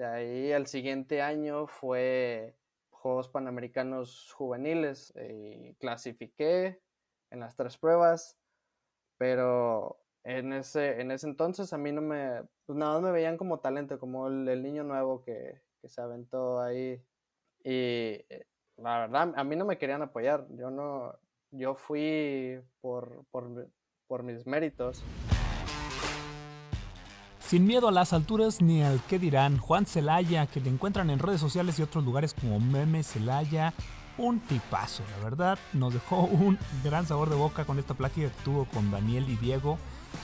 De ahí el siguiente año fue Juegos Panamericanos Juveniles y clasifiqué en las tres pruebas, pero en ese, en ese entonces a mí no me, pues nada más me veían como talento, como el, niño nuevo que, que, se aventó ahí. Y eh, la verdad, a mí no me querían apoyar, yo no, yo fui por, por, por mis méritos. Sin miedo a las alturas ni al qué dirán, Juan Celaya, que le encuentran en redes sociales y otros lugares como Meme Celaya, un tipazo, la verdad, nos dejó un gran sabor de boca con esta plática que tuvo con Daniel y Diego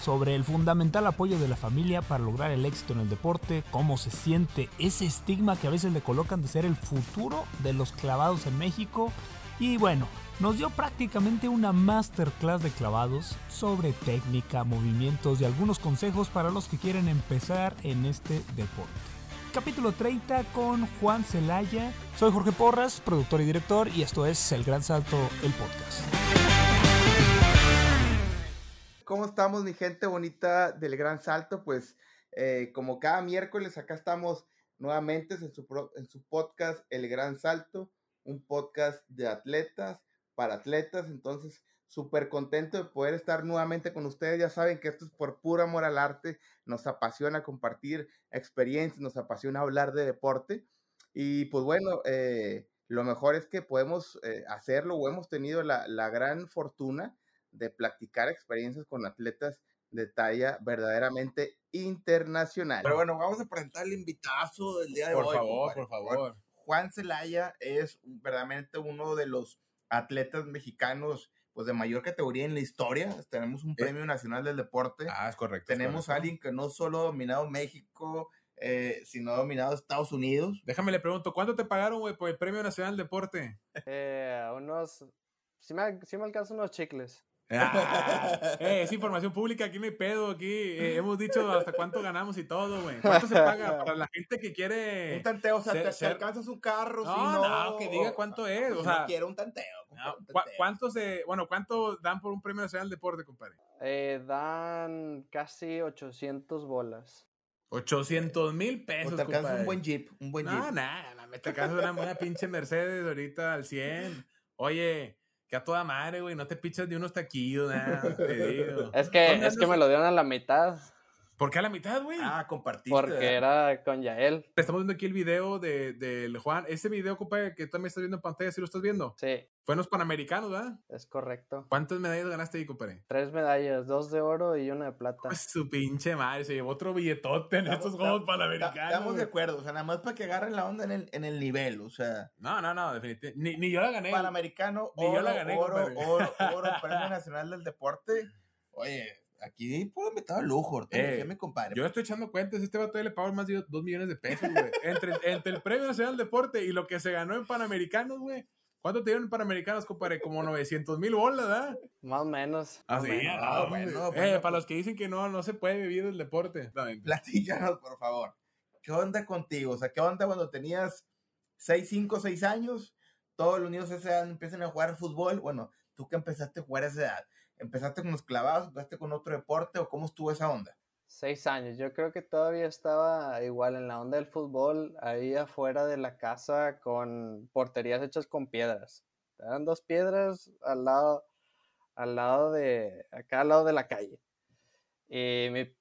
sobre el fundamental apoyo de la familia para lograr el éxito en el deporte, cómo se siente ese estigma que a veces le colocan de ser el futuro de los clavados en México. Y bueno, nos dio prácticamente una masterclass de clavados sobre técnica, movimientos y algunos consejos para los que quieren empezar en este deporte. Capítulo 30 con Juan Celaya. Soy Jorge Porras, productor y director, y esto es El Gran Salto, el podcast. ¿Cómo estamos, mi gente bonita del Gran Salto? Pues eh, como cada miércoles acá estamos nuevamente en su, en su podcast El Gran Salto, un podcast de atletas para atletas. Entonces, súper contento de poder estar nuevamente con ustedes. Ya saben que esto es por puro amor al arte. Nos apasiona compartir experiencias, nos apasiona hablar de deporte. Y pues bueno, eh, lo mejor es que podemos eh, hacerlo o hemos tenido la, la gran fortuna de practicar experiencias con atletas de talla verdaderamente internacional. Pero bueno, vamos a presentar el invitazo del día de hoy. Por favor, por favor. Juan Celaya es verdaderamente uno de los atletas mexicanos pues de mayor categoría en la historia. Tenemos un eh. premio nacional del deporte. Ah, es correcto. Tenemos a alguien que no solo ha dominado México, eh, sino ha dominado Estados Unidos. Déjame le pregunto, ¿cuánto te pagaron, güey, por el premio nacional del deporte? Eh, unos, si me, si me alcanzan unos chicles. Ah, eh, es información pública, aquí no hay pedo, aquí eh, hemos dicho hasta cuánto ganamos y todo, güey. ¿Cuánto se paga para la gente que quiere... Un tanteo, o sea, te, alcanzas un carro, no, si no... No, que diga cuánto es, o sea... quiero un tanteo. ¿Cuánto se, bueno, cuánto dan por un premio nacional de deporte, compadre? Eh, dan casi 800 bolas. 800 mil pesos, o te alcanzas un buen jeep, un buen jeep. No, nada, me te alcanzas una buena pinche Mercedes ahorita al 100. Oye... Que a toda madre, güey, no te pichas de unos taquillos, nada, te digo. Es que, es que me lo dieron a la mitad. ¿Por qué a la mitad, güey? Ah, compartiste. Porque era con Yael. Estamos viendo aquí el video del de, Juan. Ese video, compadre, que tú también estás viendo en pantalla, ¿sí lo estás viendo? Sí. Fue en los Panamericanos, ¿verdad? Es correcto. ¿Cuántas medallas ganaste ahí, compadre? Tres medallas, dos de oro y una de plata. Pues su pinche madre, se llevó otro billetote en estos Juegos Panamericanos. Estamos de acuerdo, o sea, nada más para que agarren la onda en el, en el nivel, o sea. No, no, no, definitivamente. Ni, ni yo la gané. Panamericano, ni yo la gané, oro, oro, oro, Premio Nacional del Deporte. Oye, Aquí puro metado lujo, eh, me compadre. Yo estoy echando cuentas, este vato le pagó más de 2 millones de pesos, güey. entre, entre el Premio Nacional del Deporte y lo que se ganó en Panamericanos, güey. ¿Cuánto te dieron en Panamericanos, compadre? Como 900 mil bolas, ¿verdad? Más o menos. Ah, sí. Ah, bueno, eh, para los que dicen que no, no se puede vivir el deporte. Platícanos, por favor. ¿Qué onda contigo? O sea, ¿qué onda cuando tenías 6, 5, 6 años? Todos los niños a esa edad empiezan a jugar fútbol. Bueno, tú que empezaste a jugar a esa edad ¿Empezaste con los clavados? ¿Empezaste con otro deporte o cómo estuvo esa onda? Seis años. Yo creo que todavía estaba igual en la onda del fútbol, ahí afuera de la casa con porterías hechas con piedras. Eran dos piedras al lado, al lado de, acá al lado de la calle. Y mi,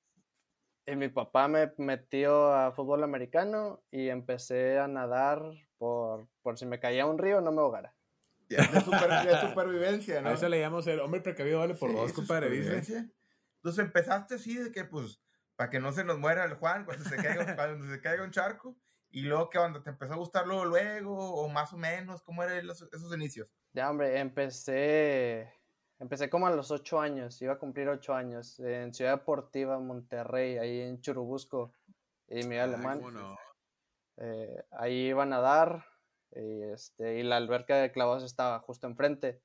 y mi papá me metió a fútbol americano y empecé a nadar por, por si me caía un río no me ahogara. De, de supervivencia, ¿no? A eso le llamamos el hombre precavido vale por dos, compadre, dice. Entonces empezaste así de que, pues, para que no se nos muera el Juan cuando se caiga, cuando se caiga un charco. Y luego que cuando te empezó a gustar luego, luego, o más o menos, ¿cómo eran esos inicios? Ya, hombre, empecé, empecé como a los ocho años, iba a cumplir ocho años, en Ciudad Deportiva, Monterrey, ahí en Churubusco, y mi alemán. Eh, ahí iba a nadar, y, este, y la alberca de clavos estaba justo enfrente.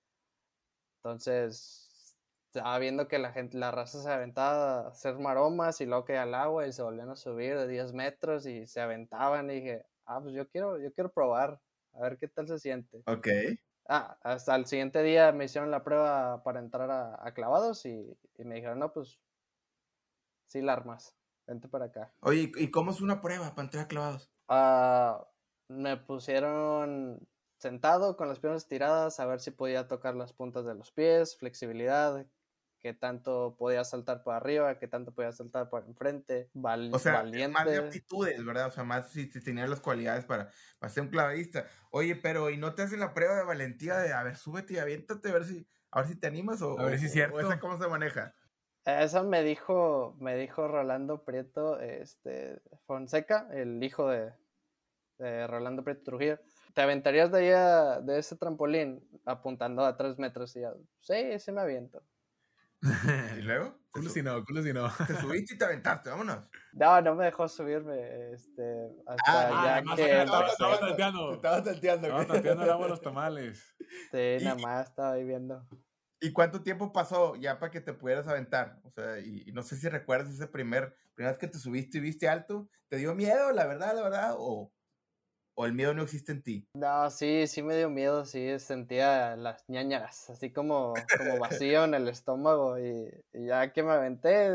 Entonces, estaba viendo que la gente, la raza se aventaba a hacer maromas y luego que al agua y se volvían a subir de 10 metros y se aventaban y dije, ah, pues yo quiero, yo quiero probar, a ver qué tal se siente. Ok. Ah, hasta el siguiente día me hicieron la prueba para entrar a, clavados y, y, me dijeron, no, pues sí la armas, vente para acá. Oye, ¿y cómo es una prueba para entrar a clavados? Ah, me pusieron sentado con las piernas estiradas a ver si podía tocar las puntas de los pies, flexibilidad, qué tanto podía saltar para arriba, qué tanto podía saltar para enfrente, val O sea, valiente. más de aptitudes, ¿verdad? O sea, más si, si tenías las cualidades para, para ser un clavadista. Oye, pero ¿y no te hacen la prueba de valentía de, a ver, súbete y aviéntate a ver si, a ver si te animas o, A ver si es o- o cierto. esa cómo se maneja? Esa me dijo, me dijo Rolando Prieto, este, Fonseca, el hijo de, de Rolando Prieto Trujillo. ¿Te aventarías de ahí a- de ese trampolín apuntando a tres metros? Y yo, sí, sí me aviento. ¿Y luego? Culo si no, culo si no. te subiste y te aventaste, vámonos. No, no me dejó subirme, este, hasta Ah, ya nada más que empecé. estaba tanteando. Estaba tanteando. Estaba tanteando el agua de los tamales. Sí, nada más estaba ahí viendo. ¿Y cuánto tiempo pasó ya para que te pudieras aventar? O sea, y, y no sé si recuerdas ese primer, primera vez que te subiste y viste alto, ¿te dio miedo, la verdad, la verdad? ¿O, o el miedo no existe en ti? No, sí, sí me dio miedo, sí, sentía las ñañaras, así como, como vacío en el estómago y, y ya que me aventé,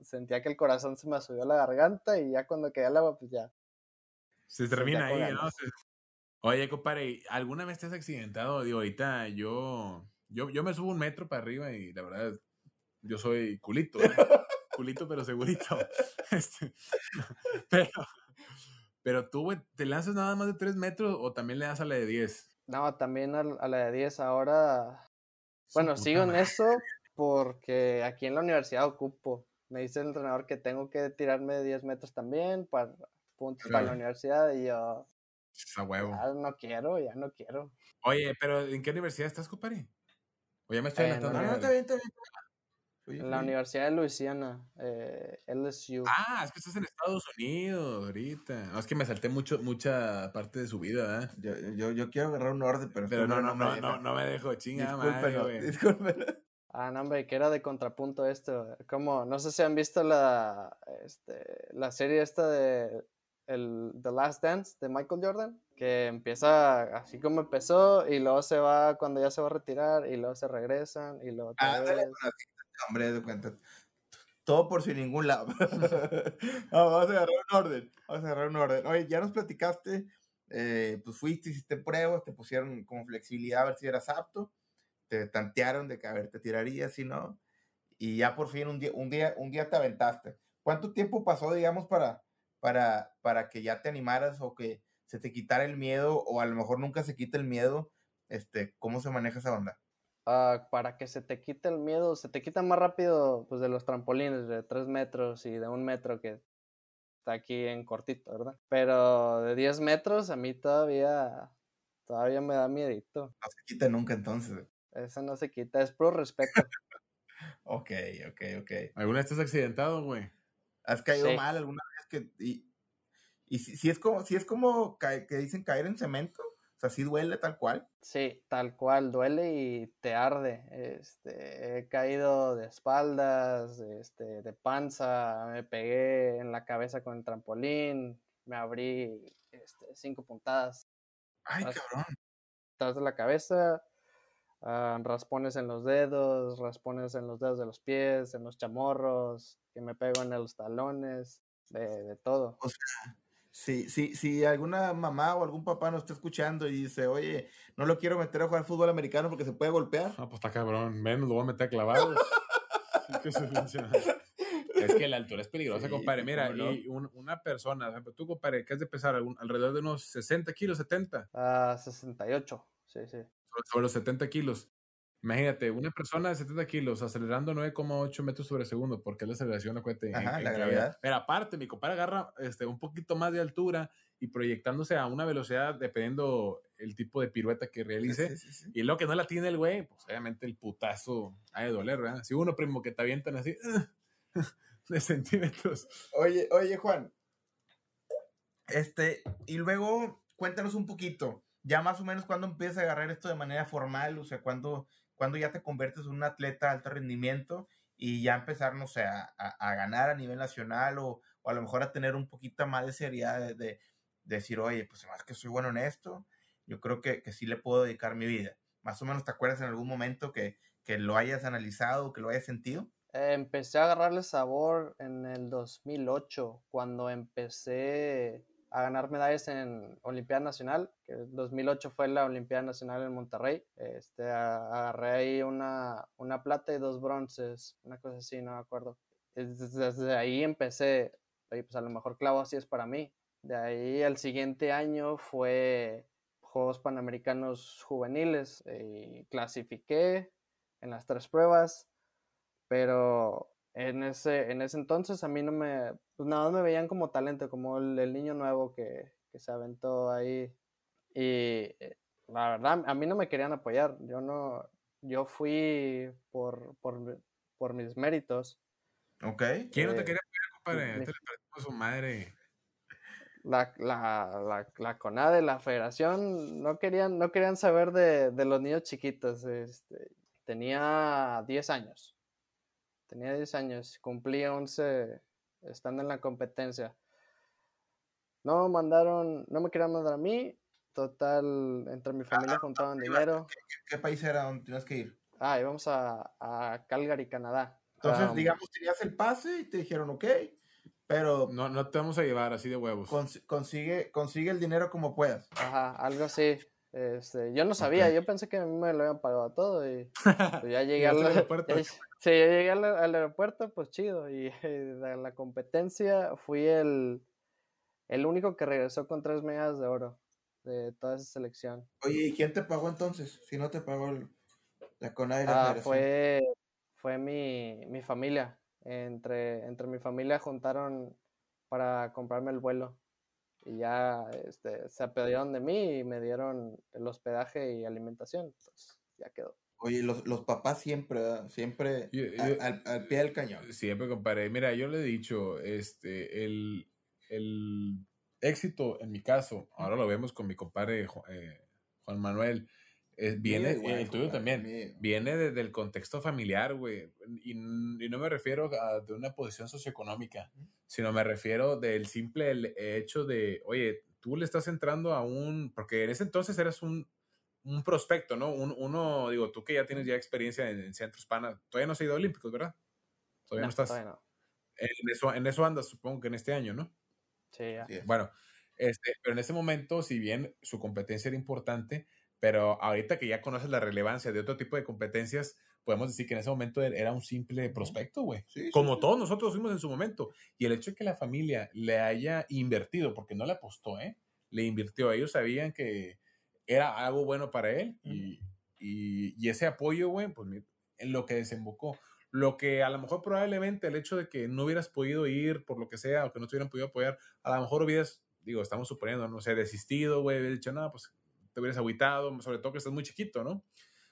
sentía que el corazón se me subió a la garganta y ya cuando quedé al agua, pues ya. Se ya termina ahí, ¿no? Se- Oye, compadre, ¿alguna vez te has accidentado? Digo, ahorita yo, yo, yo me subo un metro para arriba y la verdad, yo soy culito, ¿eh? culito pero segurito. Este, pero, pero tú, güey, ¿te lanzas nada más de 3 metros o también le das a la de 10? No, también al- a, la de 10 ahora, Su bueno, puta sigo en madre. eso porque aquí en la universidad ocupo. Me dice el entrenador que tengo que tirarme de 10 metros también para puntos para la Claro. universidad y yo, A huevo. ya no quiero, ya no quiero. Oye, pero ¿en qué universidad estás, compadre? O ya me estoy En adelantando. No, no, está bien, está bien. En la. Universidad de Luisiana, eh, LSU. Ah, es que estás en Estados Unidos ahorita. No, es que me salté mucho, mucha parte de su vida, ¿eh? Yo, yo, yo quiero agarrar un orden, pero, Pero no, no, no, me no, no me dejo madre, güey. discúlpenlo. Ah, no, hombre, que era de contrapunto esto. Como, no sé si han visto la, este, la serie esta de el, The Last Dance de Michael Jordan, que empieza así como empezó y luego se va cuando ya se va a retirar y luego se regresan y luego Ah, dale, vez. Hombre. Todo por sin ningún lado. Vamos a agarrar un orden. Vamos a agarrar un orden. Oye, ya nos platicaste, eh, pues fuiste, hiciste pruebas, te pusieron como flexibilidad a ver si eras apto, te tantearon de que a ver, te tirarías, si no, y ya por fin un día, un día, un día te aventaste. ¿Cuánto tiempo pasó, digamos, para, para, para que ya te animaras o que se te quitara el miedo, o a lo mejor nunca se quita el miedo? Este, ¿cómo se maneja esa onda? Ah, para que se te quite el miedo, se te quita más rápido pues de los trampolines de 3 metros y de un metro que está aquí en cortito, ¿verdad? Pero de 10 metros a mí todavía, todavía me da miedito. No se quita nunca entonces. Eso no se quita, es puro respeto. Ok, ok, ok. ¿Alguna vez estás accidentado, güey? ¿Has caído Sí. mal alguna vez que y, y si, si es como si es como que dicen caer en cemento? O sea, sí duele tal cual. Sí, tal cual, duele y te arde. Este, he caído de espaldas, este, de panza, me pegué en la cabeza con el trampolín, me abrí este, cinco puntadas Ay, cabrón. atrás de la cabeza, ah, raspones en los dedos, raspones en los dedos de los pies, en los chamorros, que me pego en los talones, de, de todo. Si, si, si alguna mamá o algún papá nos está escuchando y dice, oye, no lo quiero meter a jugar fútbol americano porque se puede golpear. Ah, pues está cabrón. Menos lo voy a meter a. Sí, madre. es que la altura es peligrosa, Sí, compadre. sí, Mira, no. y un- una persona, por ejemplo, tú, compadre, que has de pesar algún- alrededor de unos 60 kilos, 70, Ah, 68, sí, sí. sobre, sobre los 70 kilos. Imagínate, una persona de 70 kilos acelerando 9,8 metros sobre segundo, porque es la aceleración, acuérdate. en- Ajá, en la caída. gravedad. Pero aparte, mi compadre agarra este, un poquito más de altura y proyectándose a una velocidad dependiendo el tipo de pirueta que realice. sí, sí, sí. Y lo que no la tiene el güey, pues obviamente el putazo ha de doler, ¿verdad? Si uno, primo, que te avientan así de centímetros. Oye, oye, Juan. Este, y luego cuéntanos un poquito, ya más o menos cuándo empiezas a agarrar esto de manera formal, o sea, cuándo, cuándo ya te conviertes en un atleta de alto rendimiento y ya empezar, no sé, a, ganar a nivel nacional o, o a lo mejor a tener un poquito más de seriedad de, de- de decir, oye, pues más que soy bueno en esto, yo creo que, que sí le puedo dedicar mi vida. Más o menos, ¿te acuerdas en algún momento que, que lo hayas analizado, que lo hayas sentido? Empecé a agarrarle sabor en el 2008, cuando empecé a ganar medallas en Olimpiada Nacional, que en 2008 fue la Olimpiada Nacional en Monterrey. Este, agarré ahí una, una plata y dos bronces, una cosa así, no me acuerdo. Desde ahí empecé, y pues a lo mejor clavo así es para mí. De ahí el siguiente año fue Juegos Panamericanos Juveniles y clasifiqué en las tres pruebas, pero en ese, en ese entonces a mí no me, pues nada me veían como talento, como el, niño nuevo que, se aventó ahí. Y eh, la verdad, a mí no me querían apoyar. Yo no, yo fui por, por, mis méritos. Ok. ¿Quién no te eh, quería apoyar, compadre? Mi, su madre. La, la, la, CONADE, la federación, no querían, no querían saber de, de los niños chiquitos. Este, tenía 10 años Tenía 10 años, cumplí 11 estando en la competencia. No mandaron, no me querían mandar a mí. Total, entre mi familia ah, juntaban dinero. ¿qué, país era donde tenías que ir? Ah, íbamos a, a Calgary, Canadá. Entonces, digamos, tenías el pase y te dijeron, ok, pero... No, no te vamos a llevar así de huevos. consigue, consigue el dinero como puedas. Ajá, algo así. Este, yo no sabía, yo pensé que a mí me lo habían pagado todo y pues, ya llegué al aeropuerto. Sí, yo llegué al, aeropuerto, pues chido. Y de la competencia fui el, el único que regresó con tres medallas de oro de toda esa selección. Oye, ¿y quién te pagó entonces? Si no te pagó la CONADE ah, fue, fue mi, mi familia. Entre, entre mi familia juntaron para comprarme el vuelo y ya este, se apedieron de mí y me dieron el hospedaje y alimentación. Pues ya quedó. Oye, los, los papás siempre, siempre al, pie del cañón. Siempre, compadre. Mira, yo le he dicho, este, el, el éxito en mi caso, ahora lo vemos con mi compadre eh, Juan Manuel, viene, el tuyo también, viene desde el contexto familiar, güey. Y, no me refiero a de una posición socioeconómica, sino me refiero del simple hecho de, oye, tú le estás entrando a un, porque en ese entonces eras un, un prospecto, ¿no? Un, uno, digo, tú que ya tienes ya experiencia en, centros pana, todavía no has ido a Olímpicos, ¿verdad? Todavía no, estás. En, eso, en eso andas, supongo que en este año, ¿no? Sí, ya. Bueno, este, pero en ese momento, si bien su competencia era importante, pero ahorita que ya conoces la relevancia de otro tipo de competencias, podemos decir que en ese momento e-, era un simple prospecto, güey. Como todos nosotros fuimos en su momento. Y el hecho de que la familia le haya invertido, porque no le apostó, ¿eh? Le invirtió. Ellos sabían que era algo bueno para él y, y, ese apoyo, güey, pues en lo que desembocó. Lo que a lo mejor probablemente el hecho de que no hubieras podido ir por lo que sea o que no te hubieran podido apoyar, a lo mejor hubieras, digo, estamos suponiendo, no sé, desistido, güey, dicho, no, pues te hubieras agüitado, sobre todo que estás muy chiquito, ¿no?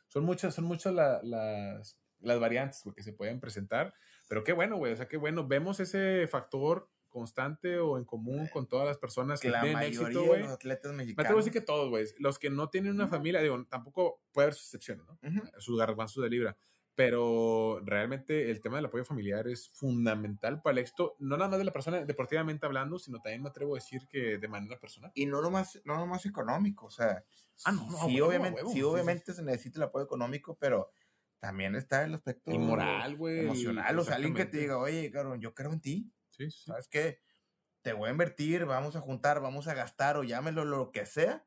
Son muchas, son muchas las, las variantes que se pueden presentar, pero qué bueno, güey, o sea, qué bueno, vemos ese factor constante o en común con todas las personas que, tienen éxito, güey. los atletas mexicanos. Me atrevo a decir que todos, güey. Los que no tienen una familia, digo, tampoco puede haber sus excepciones, ¿no? Sus garbanzos de libra pero realmente el tema del apoyo familiar es fundamental para el éxito, no nada más de la persona deportivamente hablando, sino también me atrevo a decir que de manera personal. Y no nomás, no nomás económico, o sea, ah, no, sí, obviamente, sí, obviamente se necesita el apoyo económico, pero también está el aspecto moral, güey. Emocional, o sea, alguien que te diga, oye, cabrón, yo creo en ti. Sí, sí. ¿Sabes qué? Te voy a invertir, vamos a juntar, vamos a gastar o llámelo lo que sea,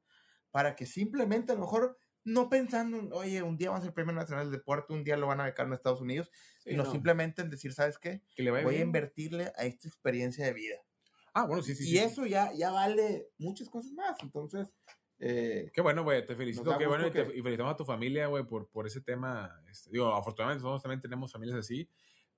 para que simplemente a lo mejor no pensando, oye, un día va a ser Premio Nacional de Deporte, un día lo van a becar en Estados Unidos, sino simplemente en decir, ¿sabes qué? Que le voy a invertirle a esta experiencia de vida. Ah, bueno, sí, sí. Y eso ya, ya vale muchas cosas más. Entonces, eh, qué bueno, güey, te felicito, qué bueno, y, felicitamos a tu familia, güey, por, por ese tema. Este, digo, afortunadamente nosotros también tenemos familias así,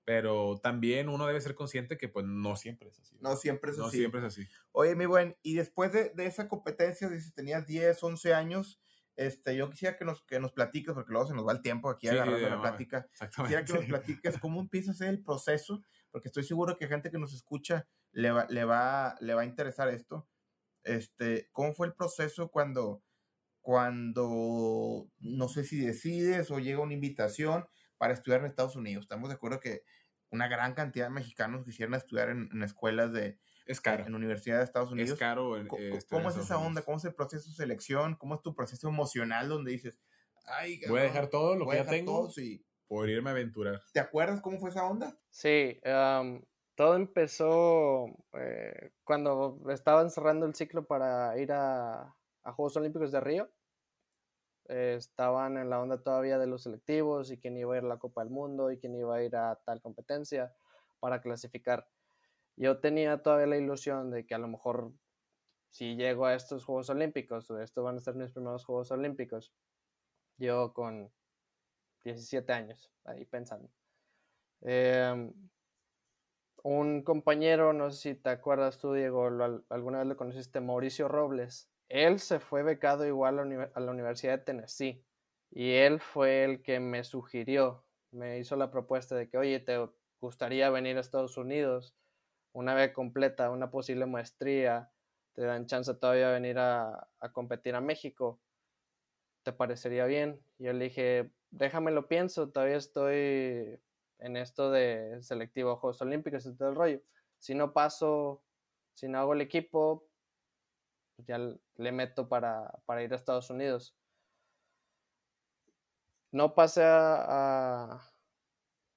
pero también uno debe ser consciente que pues no siempre es así. No siempre es así. No siempre es así. Oye, mi buen, y después de, de esa competencia, dices, tenías 10, 11 años, este, yo quisiera que nos, que nos platiques, porque luego se nos va el tiempo aquí agarrando la plática. Quisiera que nos platiques cómo empieza a ser el proceso, porque estoy seguro que gente que nos escucha le va, le va, le va a interesar esto. Este, ¿cómo fue el proceso cuando, cuando, no sé si decides o llega una invitación para estudiar en Estados Unidos? Estamos de acuerdo que una gran cantidad de mexicanos quisieran estudiar en escuelas de, es caro. En Universidad de Estados Unidos. Es caro. Este, ¿Cómo, es esa onda? ¿Cómo es el proceso de selección? ¿Cómo es tu proceso emocional donde dices, ay, voy a dejar todo lo que ya tengo por irme a aventurar? ¿Te acuerdas cómo fue esa onda? Sí, todo empezó eh, cuando estaban cerrando el ciclo para ir a, Juegos Olímpicos de Río. Eh, estaban en la onda todavía de los selectivos y quién iba a ir a la Copa del Mundo y quién iba a ir a tal competencia para clasificar. Yo tenía todavía la ilusión de que a lo mejor si llego a estos Juegos Olímpicos, o estos van a ser mis primeros Juegos Olímpicos, yo con 17 años, ahí pensando. Em, un compañero, no sé si te acuerdas tú, Diego, alguna vez lo conociste, Mauricio Robles. Él se fue becado igual a la Universidad de Tennessee y él fue el que me sugirió, me hizo la propuesta de que, oye, ¿te gustaría venir a Estados Unidos? Una vez completa, una posible maestría, te dan chance todavía de venir a, competir a México. ¿Te parecería bien? Yo le dije, déjame lo pienso, todavía estoy en esto de selectivo Juegos Olímpicos y todo el rollo. Si no paso, si no hago el equipo, pues ya le meto para, ir a Estados Unidos. No pasé a,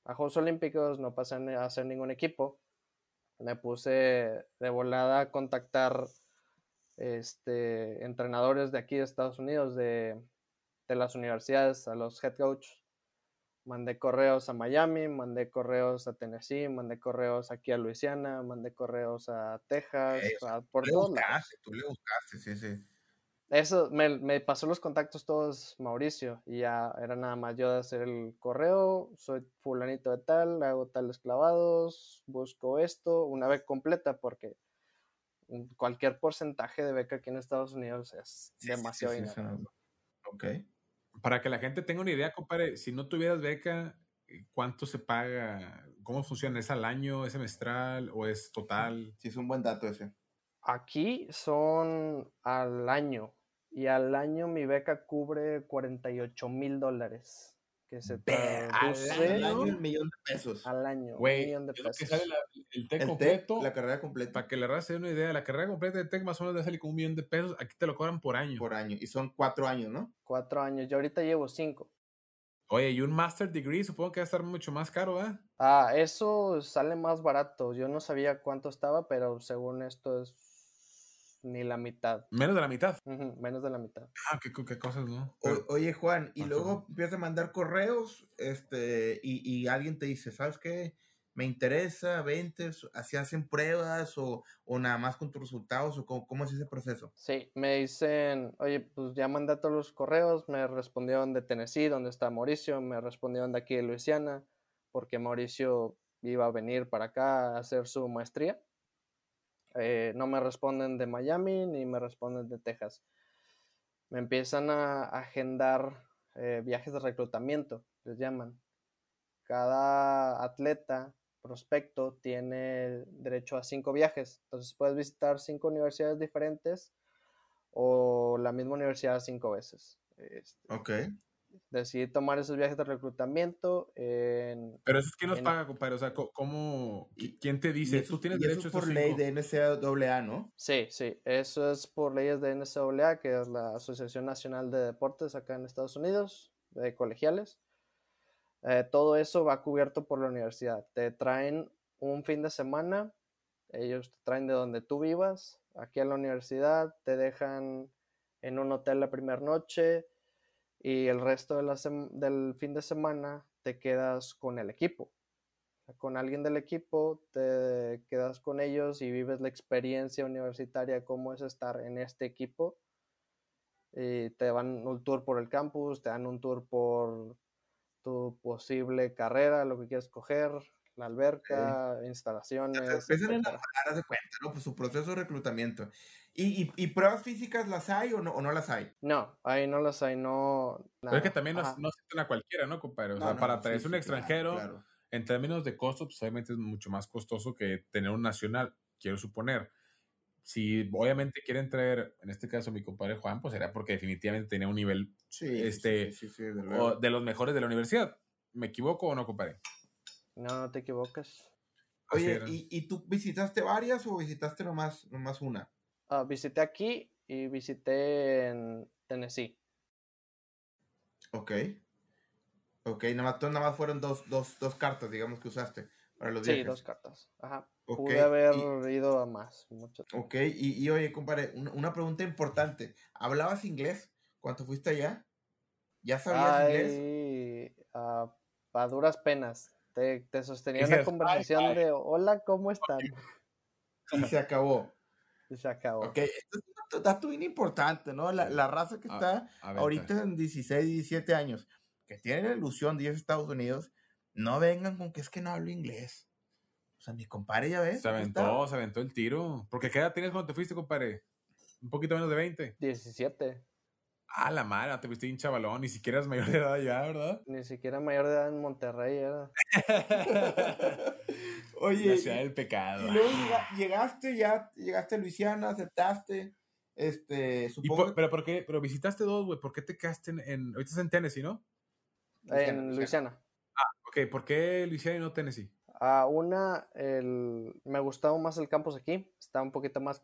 a, Juegos Olímpicos, no pasé a hacer ningún equipo. Me puse de volada a contactar este, entrenadores de aquí de Estados Unidos, de, de las universidades, a los head coaches mandé correos a Miami, mandé correos a Tennessee, mandé correos aquí a Luisiana, mandé correos a Texas, por tú le buscaste, tú le buscaste, sí, sí. Eso, me, pasó los contactos todos Mauricio y ya era nada más yo de hacer el correo, soy fulanito de tal, hago tales clavados, busco esto, una vez completa porque cualquier porcentaje de beca aquí en Estados Unidos es demasiado dinero. ok para que la gente tenga una idea, compadre, si no tuvieras beca, eh, ¿cuánto se paga? ¿Cómo funciona? ¿Es al año, es semestral o es total? Sí, es un buen dato ese. Aquí son al año y al año mi beca cubre 48 mil dólares. Que se traduce al año un millón de pesos. Al año, un millón de pesos. que sale el TEC completo. la carrera completa. Para que la raza se dé una idea, la carrera completa de TEC más o menos debe salir con un millón de pesos. Aquí te lo cobran por año. Por año. Y son cuatro años, ¿no? Cuatro años. Yo ahorita llevo cinco. Oye, y un Master Degree supongo que va a estar mucho más caro, ¿eh? Ah, eso sale más barato. Yo no sabía cuánto estaba, pero según esto es ni la mitad. Menos de la mitad. menos de la mitad. Ah, qué, qué cosas, ¿no? oye, Juan, y luego empiezas a mandar correos, este, y, y, alguien te dice, ¿sabes qué? Me interesa, ventes, así hacen pruebas o, o nada más con tus resultados o cómo, es ese proceso. Sí, me dicen, oye, pues ya mandé todos los correos, me respondieron de Tennessee, donde está Mauricio, me respondieron de aquí de Luisiana, porque Mauricio iba a venir para acá a hacer su maestría. Eh, no me responden de Miami ni me responden de Texas. Me empiezan a agendar eh, viajes de reclutamiento, les llaman. Cada atleta, prospecto, tiene derecho a cinco viajes. Entonces puedes visitar cinco universidades diferentes o la misma universidad cinco veces. Este, ok decidí tomar esos viajes de reclutamiento. Pero eso es que nos paga, compadre. O sea, ¿cómo, ¿quién te dice? Tú tienes derecho a por ley de NCAA, ¿no? Sí, sí. Eso es por leyes de NCAA, que es la Asociación Nacional de Deportes acá en Estados Unidos, de colegiales. Eh, todo eso va cubierto por la universidad. Te traen un fin de semana, ellos te traen de donde tú vivas, aquí a la universidad, te dejan en un hotel la primera noche, y el resto de del fin de semana te quedas con el equipo. Con alguien del equipo te quedas con ellos y vives la experiencia universitaria, cómo es estar en este equipo. Y te van un tour por el campus, te dan un tour por tu posible carrera, lo que quieras coger, la alberca, instalaciones. Empiezan a de cuenta, ¿no? Pues su proceso de reclutamiento. ¿Y, y, pruebas físicas las hay o no, o no las hay? No, ahí no las hay, no. Pero es que también no, no se a cualquiera, ¿no, compadre? O sea, para traerse un extranjero, en términos de costo, pues obviamente es mucho más costoso que tener un nacional, quiero suponer. Si obviamente quieren traer, en este caso mi compadre Juan, pues será porque definitivamente tenía un nivel este, de los mejores de la universidad. ¿Me equivoco o no, compadre? No, no te equivocas. Oye, ¿y, ¿y, tú visitaste varias o visitaste nomás, nomás una? Ah, visité aquí y visité en Tennessee. Ok. Ok, nada más, nada más fueron dos, dos, dos cartas, digamos, que usaste. para los Sí, viajes. dos cartas. Ajá. Pude haber y- ido a más. Mucho. Ok, y, y oye, compadre, una, una pregunta importante. ¿Hablabas inglés cuando fuiste allá? ¿Ya sabías inglés? A, a duras penas. Te, te sostenía una conversación de hola, ¿cómo están? Y se acabó. Y se acabó. Ok, esto es un dato- bien importante, ¿no? La, la raza que está A ver, ahorita en 16, 17 años, que tienen la ilusión de ir a Estados Unidos, no vengan con que es que no hablo inglés. O sea, mi compadre ya ves. Se aventó, se aventó el tiro. Porque ¿qué edad tienes cuando te fuiste, compadre? Un poquito menos de 20. 17. Ah, la madre, te fuiste un chavalón, ni siquiera eres mayor de edad ya, ¿verdad? Ni siquiera mayor de edad en Monterrey era. Oye, la ciudad del pecado. Y luego llega- llegaste ya, llegaste a Luisiana, aceptaste, este, ¿Y supongo por- pero por qué? Pero visitaste dos, güey. ¿Por qué te quedaste en, en- ahorita estás en Tennessee, no? En Luisiana. Ok, ¿por qué Luisiana y no Tennessee? A una, el, me gustaba más el campus aquí, está un poquito más,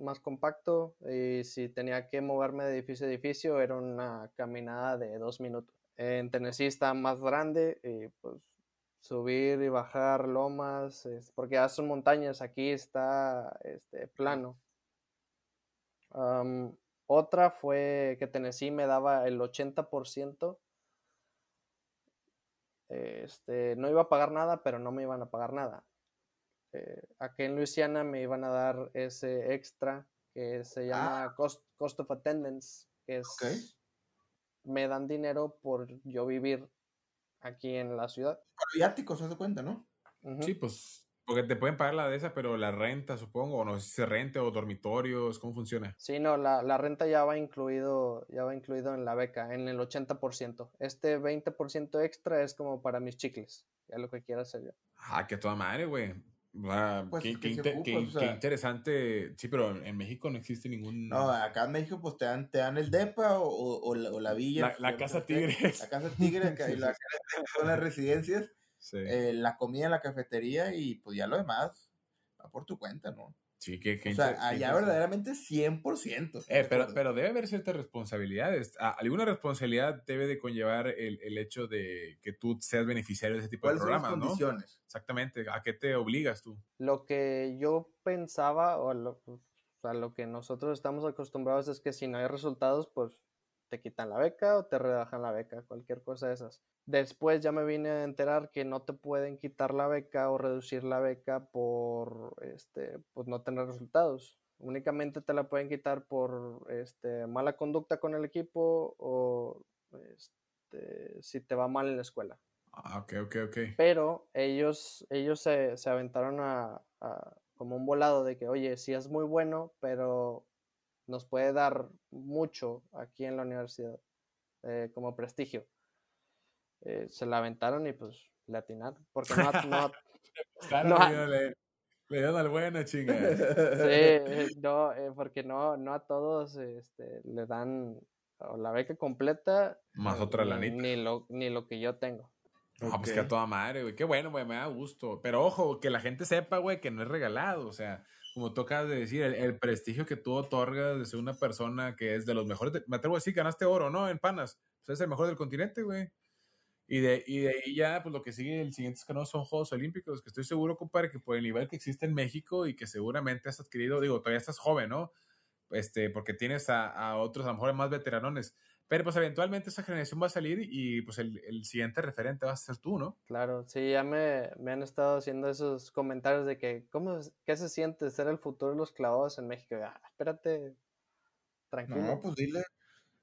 más compacto y si tenía que moverme de edificio a edificio era una caminada de dos minutos. En Tennessee está más grande y pues subir y bajar lomas, es- porque ya son montañas, aquí está este, plano. Otra fue que Tennessee me daba el 80% este, no iba a pagar nada, pero no me iban a pagar nada. Eh, aquí en Luisiana me iban a dar ese extra que se llama cost, cost of attendance, que es me dan dinero por yo vivir aquí en la ciudad. viáticos, ¿se das cuenta, no? Sí, pues, porque te pueden pagar la de esa, pero la renta, supongo, o no sé si se renta o dormitorios, ¿cómo funciona? Sí, no, la, la renta ya va incluido, ya va incluido en la beca, en el 80%. Este 20% extra es como para mis chicles, ya lo que quiera hacer yo. Ah, que toda madre, güey. Ah, Pues qué, qué se inte- ocupa, qué- o sea. qué interesante. Sí, pero en en México no existe ningún. No, acá en México pues te dan, te dan el DEPA o, o- o la, o la villa. la, la pues, casa no sé, tigres. La casa tigre, que la- son las residencias, Sí, eh, la comida en la cafetería y pues ya lo demás va por tu cuenta, ¿no? sí qué, qué O sea, allá verdaderamente 100%. ¿estás Eh, pero, pero debe haber ciertas responsabilidades. Ah, alguna responsabilidad debe de conllevar el, el hecho de que tú seas beneficiario de ese tipo de ¿Cuáles son las programas, ¿no? condiciones? Exactamente. ¿A qué te obligas tú? Lo que yo pensaba o lo, o sea, lo que nosotros estamos acostumbrados es que si no hay resultados, pues te quitan la beca o te rebajan la beca, cualquier cosa de esas. Después ya me vine a enterar que no te pueden quitar la beca o reducir la beca por este, pues no tener resultados. Únicamente te la pueden quitar por este, mala conducta con el equipo o este, si te va mal en la escuela Ah, ok, ok, ok. pero ellos, ellos se, se aventaron a, a como un volado de que, oye, sí es muy bueno, pero nos puede dar mucho aquí en la universidad eh, como prestigio. Eh, se la aventaron y pues le atinaron, porque no, no, Claro, No, le, le- le dieron al bueno, chinga. sí, no, eh, porque no, no a todos este, le dan o la beca completa Más otra ni- lanita. Ni lo, ni lo que yo tengo. No, pues que a toda madre, güey. Qué bueno, güey, me da gusto. Pero ojo, que la gente sepa, güey, que no es regalado. O sea, como tú acabas de decir, el, el prestigio que tú otorgas de una persona que es de los mejores. de- me atrevo a decir, ganaste oro, ¿no? En panas. Pues es el mejor del continente, güey. Y de, y de ahí ya, pues lo que sigue, el siguiente escalón son Juegos Olímpicos, que estoy seguro, compadre, que por el nivel que existe en México y que seguramente has adquirido, digo, todavía estás joven, ¿no? Este, porque tienes a, a otros, a lo mejor más veteranones. Pero pues eventualmente esa generación va a salir y pues el, el siguiente referente va a ser tú, ¿no? Claro, sí, ya me, me han estado haciendo esos comentarios de que, ¿cómo, qué se siente ser el futuro de los clavados en México? Ah, espérate, tranquilo. No, pues dile.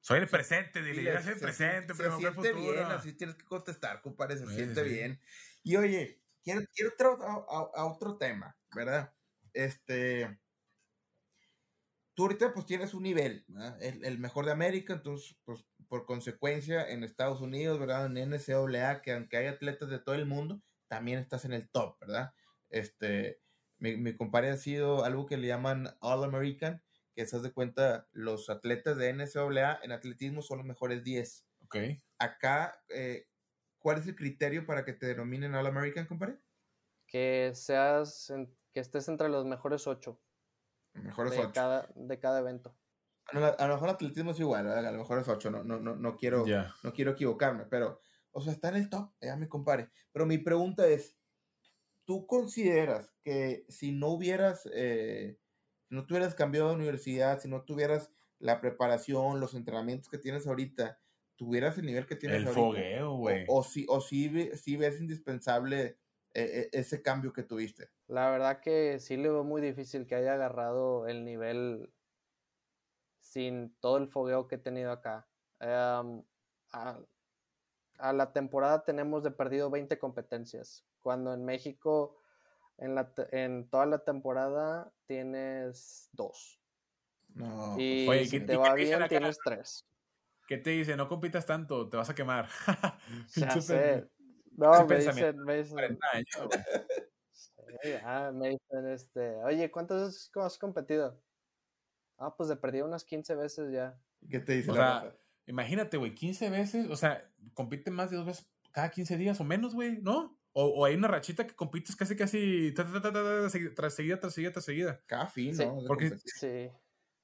Soy el presente, dile, dile, yo soy el se presente, pero se el siente futuro. bien, así tienes que contestar, compadre, se Sí, siente sí. bien. Y oye, quiero, quiero a, a- a otro tema, ¿verdad? Este, tú ahorita pues tienes un nivel, ¿verdad? El, el mejor de América, entonces pues por consecuencia en Estados Unidos, ¿verdad? En NCAA, que aunque hay atletas de todo el mundo, también estás en el top, ¿verdad? Este, mi, mi compadre ha sido algo que le llaman All American, que se de cuenta, los atletas de NCAA en atletismo son los mejores 10. Ok. Acá, eh, ¿cuál es el criterio para que te denominen All American, compadre? Que seas, en- que estés entre los mejores ocho Mejores de 8. cada, de cada evento. A lo a lo mejor atletismo es igual, ¿verdad? a lo mejor es 8, no, no, no, no, quiero, no quiero equivocarme, pero, o sea, está en el top, ya mi compadre. Pero mi pregunta es, ¿tú consideras que si no hubieras, eh, no tuvieras cambiado de universidad, si no tuvieras la preparación, los entrenamientos que tienes ahorita, tuvieras el nivel que tienes El ahorita? fogueo, güey. O, o si, o si, si ves indispensable eh, eh, ese cambio que tuviste. La verdad que sí le veo muy difícil que haya agarrado el nivel sin todo el fogueo que he tenido acá. Em, a, a la temporada tenemos de perdido 20 competencias, cuando en México en, la, en toda la temporada tienes dos. No, Y Oye, si ¿qué- te va bien, tienes tres. ¿Qué te dice? No compitas tanto, te vas a quemar. Ya Pinche sé. No, me dicen, me dicen, 40 años, güey. Sí, ah, me dicen, este, oye, ¿cuántas veces has competido? Ah, pues de perdí unas 15 veces ya. ¿Qué te dice O la sea? Imagínate, güey, 15 veces, o sea, compite más de dos veces cada 15 días o menos, güey, ¿no? O, o hay una rachita que compites casi, casi, ta, ta, ta, ta, ta, ta, segui- tras seguida, tras seguida, tras seguida. Cada fin, Sí, ¿no? Porque-. Sí.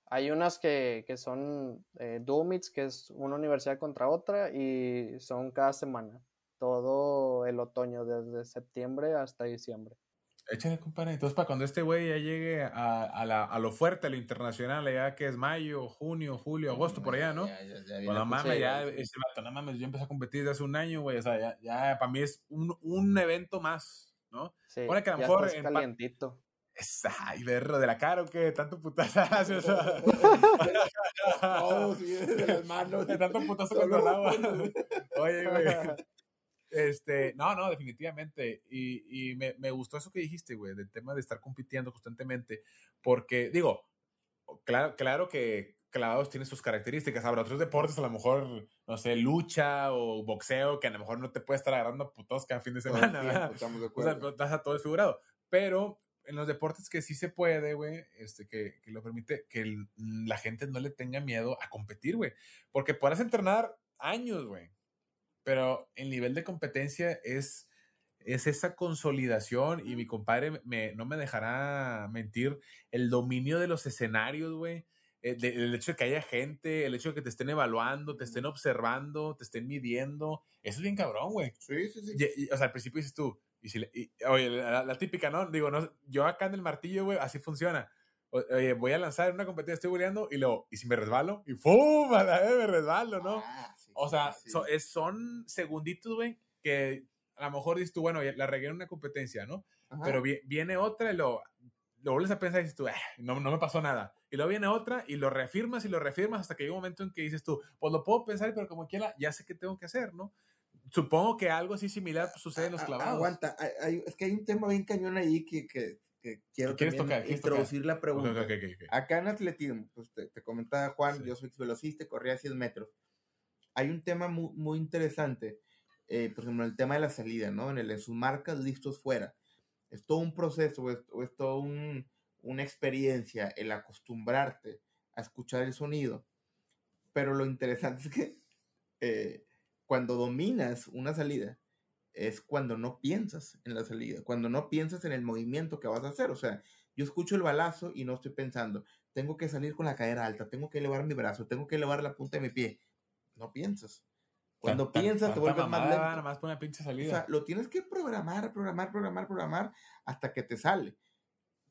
Hay unas que, que son eh, dual meets, que es una universidad contra otra, y son cada semana. Todo el otoño, desde septiembre hasta diciembre. Échale, compadre. Entonces, para cuando este güey ya llegue a, a, la, a lo fuerte, a lo internacional, ya que es mayo, junio, julio, agosto, por allá, ¿no? Ya, ya, ya viene Pues mames, ya, ese vato, no mames, yo empecé a competir desde hace un año, güey. O sea, ya, ya para mí es un, un evento más, ¿no? Sí, Ponle que a lo ya mejor estás calientito. Ay, verlo de la cara o qué, tanto putazo. Oh, sí, de las manos. de tanto putazo contra el agua. Oye, güey. Este, no, no, definitivamente. Y, y me, me gustó eso que dijiste, güey, del tema de estar compitiendo constantemente. Porque, digo, claro, claro que clavados tiene sus características. Habrá otros deportes, a lo mejor, no sé, lucha o boxeo, que a lo mejor no te puede estar agarrando putos cada fin de semana. tiempo, ¿verdad? Estamos de O sea, acuerdo. estás a todo desfigurado. Pero en los deportes que sí se puede, güey, este, que, que lo permite, que el- la gente no le tenga miedo a competir, güey. Porque podrás entrenar años, güey. Pero el nivel de competencia es, es esa consolidación y mi compadre me, no me dejará mentir, el dominio de los escenarios, güey. El, de- el hecho de que haya gente, el hecho de que te estén evaluando, te estén observando, te estén midiendo, eso es bien cabrón, güey. Sí, sí, sí. Y- y, o sea, al principio dices tú, y si le- y- oye, la, la típica, ¿no? Digo, no, yo acá en el martillo, güey, así funciona. Oye, voy a lanzar en una competencia, estoy boleando, y luego, ¿y si me resbalo? Y ¡pum! A la vez me resbalo, ¿no? Ah, sí, O sea, sí, so- es- son segunditos, güey, que a lo mejor dices tú, bueno, la regué en una competencia, ¿no? Ajá. Pero vi- viene otra y lo, lo vuelves a pensar y dices tú, "Ah, no, no me pasó nada. Y luego viene otra y lo reafirmas y lo reafirmas hasta que llega un momento en que dices tú, pues lo puedo pensar, pero como quiera, ya sé qué tengo que hacer, ¿no? Supongo que algo así similar pues, sucede en los clavados. Aguanta, hay- es que hay un tema bien cañón ahí que, que, que quiero ¿Qué quieres también tocar? ¿Quieres introducir la Ok, pregunta. ok, ok, ok. Acá en atletismo, pues te, te comentaba Juan, Sí. yo soy velocista, y corría 100 metros. Hay un tema muy, muy interesante, eh, por ejemplo, el tema de la salida, ¿no? En, el, en sus marcas listos fuera. Es todo un proceso, es, es todo un- una experiencia el acostumbrarte a escuchar el sonido. Pero lo interesante es que eh, cuando dominas una salida, es cuando no piensas en la salida, cuando no piensas en el movimiento que vas a hacer. O sea, yo escucho el balazo y no estoy pensando, tengo que salir con la cadera alta, tengo que elevar mi brazo, tengo que elevar la punta de mi pie. No piensas. Cuando Tan- tan- piensas, te vuelves más mamada, lento. Nada más pone una pinche O salida. sea, lo tienes que programar, programar, programar, programar hasta que te sale.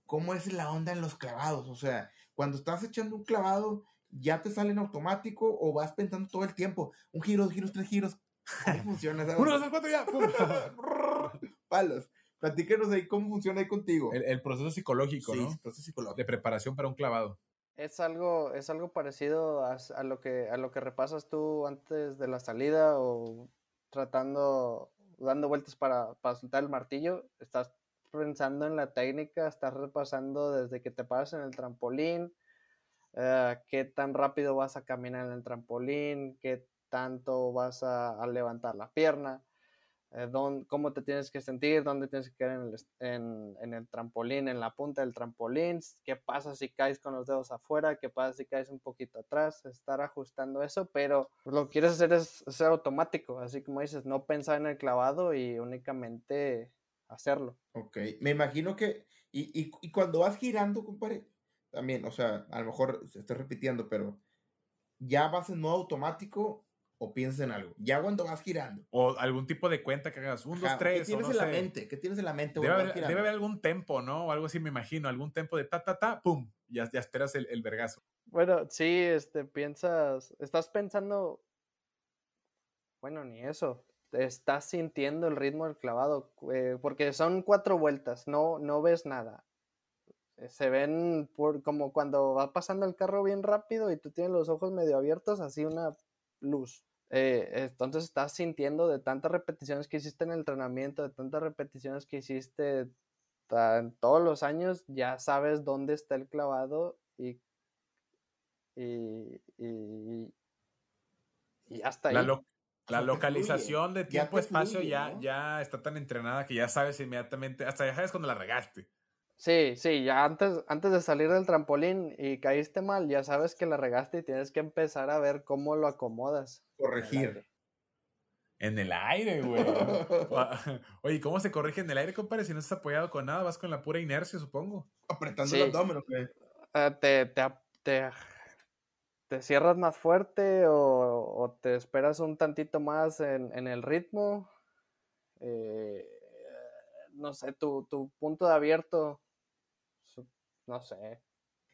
¿Cómo es la onda en los clavados? O sea, cuando estás echando un clavado, ¿ya te sale en automático o vas pensando todo el tiempo? Un giro, dos giros, tres giros. ¿Cómo funciona esa Uno, dos, cuatro, ya. Palos. Platícanos ahí cómo funciona ahí contigo. el, el proceso psicológico, sí, ¿no? proceso psicológico. De preparación para un clavado. Es algo, es algo parecido a, lo que, a lo que repasas tú antes de la salida o tratando, dando vueltas para, para soltar el martillo. Estás pensando en la técnica, estás repasando desde que te paras en el trampolín, eh, qué tan rápido vas a caminar en el trampolín, qué tanto vas a, levantar la pierna, eh, dón- cómo te tienes que sentir, dónde tienes que quedar en el, en- el trampolín, en la punta del trampolín, qué pasa si caes con los dedos afuera, qué pasa si caes un poquito atrás, estar ajustando eso, pero lo que quieres hacer es ser automático, así como dices, no pensar en el clavado y únicamente hacerlo. Ok, me imagino que, y, y, y cuando vas girando, compadre, también, o sea, a lo mejor estoy repitiendo, pero ya vas en modo automático o piensas en algo. Ya cuando vas girando. O algún tipo de cuenta que hagas. Un, dos, tres. ¿Qué tienes o no en la mente? ¿Qué tienes en la mente? Debe haber, debe algún tempo, ¿no? O algo así, me imagino. Algún tempo de ta, ta, ta, pum. Ya, ya esperas el, el vergazo. Bueno, sí, este, piensas, estás pensando, bueno, ni eso, estás sintiendo el ritmo del clavado, eh, porque son cuatro vueltas, no, no ves nada. Se ven por, como cuando va pasando el carro bien rápido y tú tienes los ojos medio abiertos, así una luz. Eh, entonces estás sintiendo de tantas repeticiones que hiciste en el entrenamiento, de tantas repeticiones que hiciste ta- todos los años, ya sabes dónde está el clavado y y, y, y hasta ahí. La, lo- O la localización de ya tiempo-espacio ya, ¿no? ya está tan entrenada que ya sabes inmediatamente, hasta ya sabes cuando la regaste. Sí, sí, ya antes, antes de salir del trampolín y caíste mal, ya sabes que la regaste y tienes que empezar a ver cómo lo acomodas. Corregir. En el aire, güey. Gua- Oye, ¿cómo se corrige en el aire, compadre? Si no estás apoyado con nada, vas con la pura inercia, supongo. Apretando Sí. el abdomen, ¿o qué? Ah, te, te, te, te cierras más fuerte o, o te esperas un tantito más en, en el ritmo. Eh, no sé, tu, tu punto de abierto, no sé.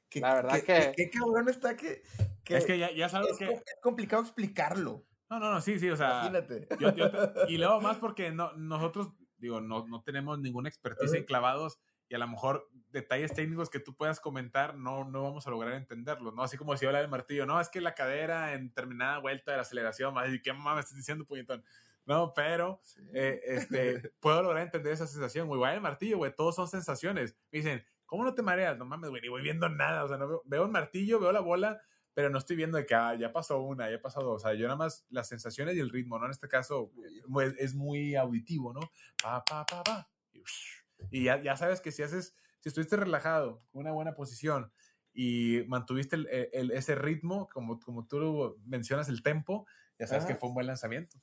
¿Qué- La verdad qué- que- Qué, qué cabrón está que... que Es que ya, ya sabes es, que... es complicado explicarlo. No, no, no, sí, sí, o sea... Imagínate. yo- yo te- y luego más porque no, nosotros, digo, no, no tenemos ninguna expertise en clavados y a lo mejor detalles técnicos que tú puedas comentar no, no vamos a lograr entenderlos, ¿no? Así como si habla del martillo, no, es que la cadera en determinada vuelta de la aceleración, más y qué mamá me estás diciendo, puñetón. No, pero Sí. eh, este, puedo lograr entender esa sensación, güey. Igual el martillo, güey, todos son sensaciones. Me dicen, ¿cómo no te mareas? No mames, güey, ni voy viendo nada. O sea, no veo, veo el martillo, veo la bola, pero no estoy viendo de que ah, ya pasó una, ya pasó dos. O sea, yo nada más las sensaciones y el ritmo, ¿no? En este caso pues, es muy auditivo, ¿no? Pa, pa, pa, pa. Y, ya, ya sabes que si haces, si estuviste relajado, con una buena posición y mantuviste el- el- ese ritmo, como, como tú mencionas, el tempo, ya sabes Ajá. que fue un buen lanzamiento.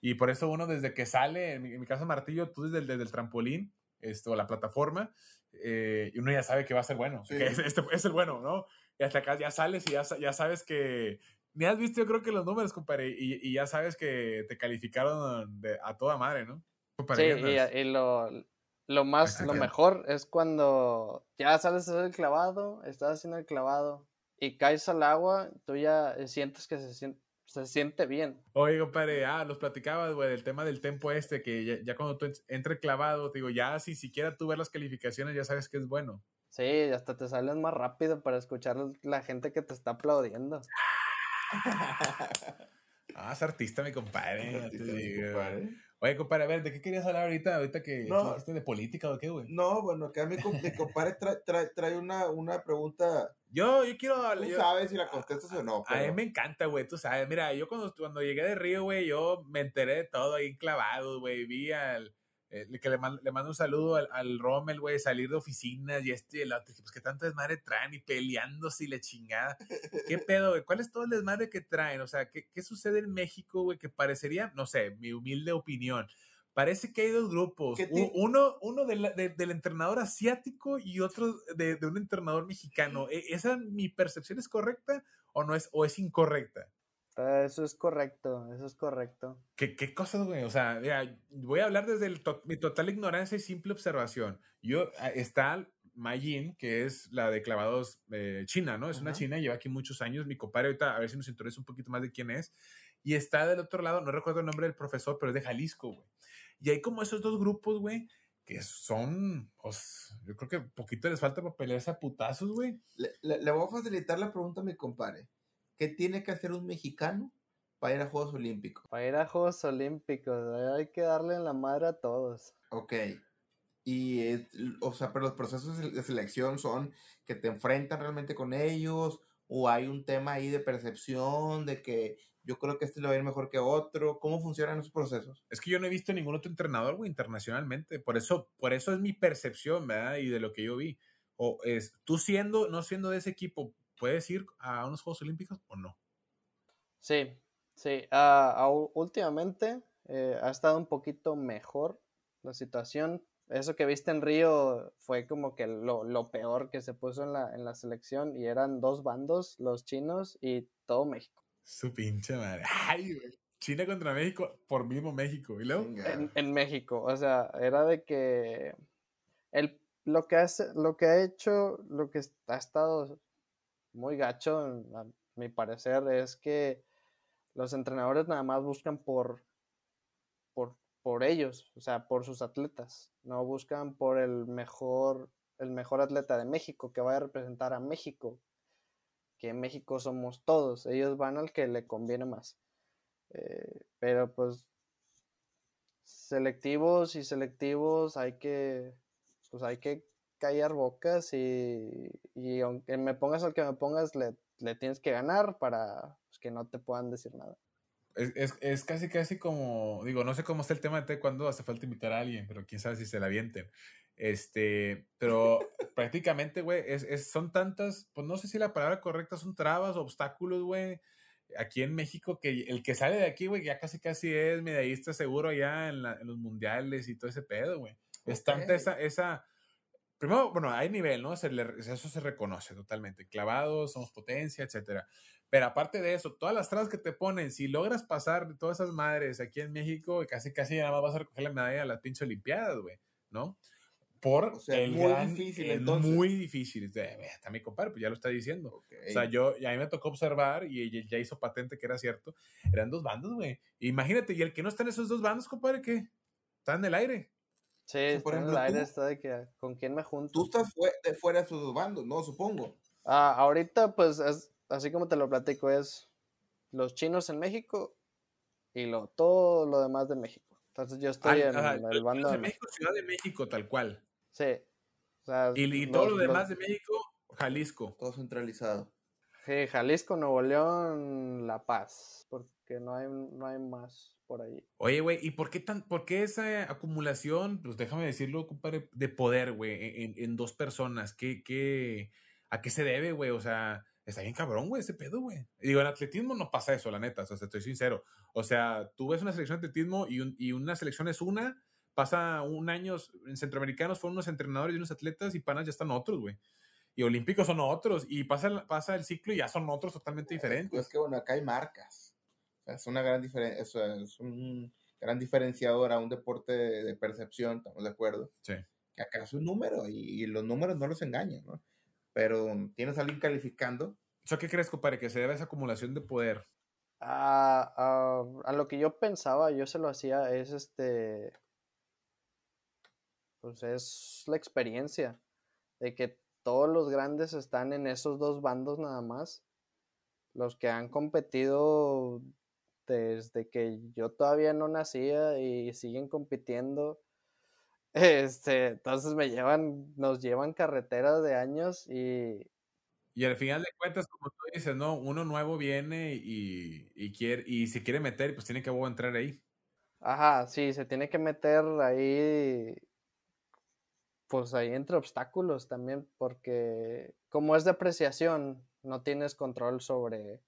Y por eso uno desde que sale, en mi, en mi caso martillo, tú desde el, desde el trampolín, esto, la plataforma, eh, y uno ya sabe que va a ser bueno, Sí. que es, este es el bueno, ¿no? Y hasta acá ya sales y ya, ya sabes que, ni has visto yo creo que los números, compadre, y, y ya sabes que te calificaron de- a toda madre, ¿no? Compadre, Sí, y, y lo, lo más, lo mejor es cuando ya sales a hacer el clavado, estás haciendo el clavado y caes al agua, tú ya sientes que se siente, se siente bien. Oye, compadre, ah, los platicabas, güey, del tema del tempo este, que ya, ya cuando tú en- entre clavado, te digo, ya si siquiera tú ves las calificaciones, ya sabes que es bueno. Sí, hasta te sales más rápido para escuchar la gente que te está aplaudiendo. Ah, es artista, mi compadre. Artista, mi. Oye, compadre, a ver, ¿de qué querías hablar ahorita? Ahorita que No. de política o qué, güey. No, bueno, acá mi compadre trae, trae, trae una, una pregunta. Yo, yo quiero Tú yo- sabes si la contestas o no. A mí pero- me encanta, güey, tú sabes. Mira, yo cuando, cuando llegué de Río, güey, yo me enteré de todo ahí clavado, güey. Vi al. eh, que le, man- le mando un saludo al, al Rommel, güey, salir de oficinas y este y el otro. Pues que tanto desmadre traen y peleándose y la chingada. ¿Qué pedo, güey? ¿Cuál es todo el desmadre que traen? O sea, ¿qué, qué sucede en México, güey? Que parecería, no sé, mi humilde opinión. Parece que hay dos grupos. ¿Qué U- ti- Uno, uno de la- de- del entrenador asiático y otro de, de un entrenador mexicano. ¿E- ¿Esa mi percepción es correcta o no es, o es incorrecta? Ah, Eso es correcto, eso es correcto. ¿Qué, qué cosas, güey? O sea, mira, voy a hablar desde el to- mi total ignorancia y simple observación. Yo, ah, está Mayin, que es la de clavados eh, china, ¿no? Es una china, lleva aquí muchos años. Mi compadre, ahorita a ver si nos interesa un poquito más de quién es. Y está del otro lado, no recuerdo el nombre del profesor, pero es de Jalisco, güey. Y hay como esos dos grupos, güey, que son, pues, yo creo que poquito les falta para pelearse a putazos, güey. Le, le- le voy a facilitar la pregunta a mi compadre. ¿Qué tiene que hacer un mexicano para ir a Juegos Olímpicos? Para ir a Juegos Olímpicos eh, hay que darle en la madre a todos. Ok. Y, es- o sea, pero los procesos de selección son que te enfrentan realmente con ellos o hay un tema ahí de percepción de que yo creo que este le va a ir mejor que otro. ¿Cómo funcionan esos procesos? Es que yo no he visto ningún otro entrenador, güey, internacionalmente. Por eso, por eso es mi percepción, ¿verdad? Y de lo que yo vi. O es, tú siendo, no siendo de ese equipo, ¿puedes ir a unos Juegos Olímpicos o no? Sí, sí. ah, últimamente eh, ha estado un poquito mejor la situación. Eso que viste en Río fue como que lo, lo peor que se puso en la, en la selección y eran dos bandos, los chinos y todo México. Su pinche madre. Ay, güey. China contra México por mismo México. ¿Y luego? En, México. O sea, era de que el, lo, que hace, lo que ha hecho, lo que ha estado muy gacho, a mi parecer, es que los entrenadores nada más buscan por, por, por ellos, o sea, por sus atletas. No buscan por el mejor, el mejor atleta de México que vaya a representar a México. Que en México somos todos. Ellos van al que le conviene más. Eh, pero pues selectivos y selectivos hay que pues hay que callar bocas y, y aunque me pongas al que me pongas le, le tienes que ganar para pues, que no te puedan decir nada. Es, es, es, casi, casi como, digo, no sé cómo está el tema de cuando hace falta invitar a alguien, pero quién sabe si se la avienten. Este, pero prácticamente, güey, es, es, son tantas, pues no sé si la palabra correcta son trabas, obstáculos, güey, aquí en México, que el que sale de aquí, güey, ya casi casi es medallista seguro allá en, en los mundiales y todo ese pedo, güey. Es tanta esa, esa, primero, bueno, hay nivel, ¿no? Se eso se reconoce totalmente. Clavados, somos potencia, etcétera. Pero aparte de eso, todas las trabas que te ponen, si logras pasar de todas esas madres aquí en México, casi casi nada más vas a recoger la medalla a las pinches Olimpiadas, güey, ¿no? Por o sea, el muy difícil, entonces. Muy difícil. Está mi compadre, pues ya lo está diciendo. O sea, yo, y a mí me tocó observar y ya hizo patente que era cierto. Eran dos bandos, güey. Imagínate, y el que no está en esos dos bandos, compadre, ¿qué? Está en el aire. Sí, por ejemplo, en el aire está de que con quién me junto. Tú estás de fuera de esos dos bandos, ¿no? Supongo. Ah, ahorita, pues, es, así como te lo platico, es los chinos en México y lo, todo lo demás de México. Entonces yo estoy en, el bando de México, Ciudad de México, tal cual. Sí. y, todo lo demás de México, Jalisco. Todo centralizado. Sí, Jalisco, Nuevo León, La Paz, porque no hay, no hay más por ahí. Oye, güey, ¿y por qué, tan, por qué esa acumulación, pues déjame decirlo, compadre, de poder, güey, en, en, dos personas? ¿Qué, qué, ¿A qué se debe, güey? O sea, está bien cabrón, güey, ese pedo, güey. Digo, en atletismo no pasa eso, la neta, o sea, estoy sincero. O sea, tú ves una selección de atletismo y, y una selección es una, pasa un año, en centroamericanos fueron unos entrenadores y unos atletas y panas ya están otros, güey. Y olímpicos son otros, y pasa, pasa el ciclo y ya son otros totalmente diferentes. Es que, bueno, acá hay marcas. es una gran diferencia, es un gran diferenciador a un deporte de, percepción, estamos de acuerdo. Sí. Que acá es un número y, y los números no los engañan, ¿no? pero tienes a alguien calificando. ¿Eso qué crees, compadre? Que se debe a esa acumulación de poder. A, a, lo que yo pensaba, yo se lo hacía, es este. Pues es la experiencia de que todos los grandes están en esos dos bandos nada más. Los que han competido desde que yo todavía no nacía y siguen compitiendo este, entonces me llevan, nos llevan carreteras de años y... Y al final de cuentas, como tú dices, ¿no? Uno nuevo viene y, y quiere, y se quiere meter, pues tiene que entrar ahí. Ajá, sí, se tiene que meter ahí, pues ahí entre obstáculos también, porque como es de apreciación, no tienes control sobre,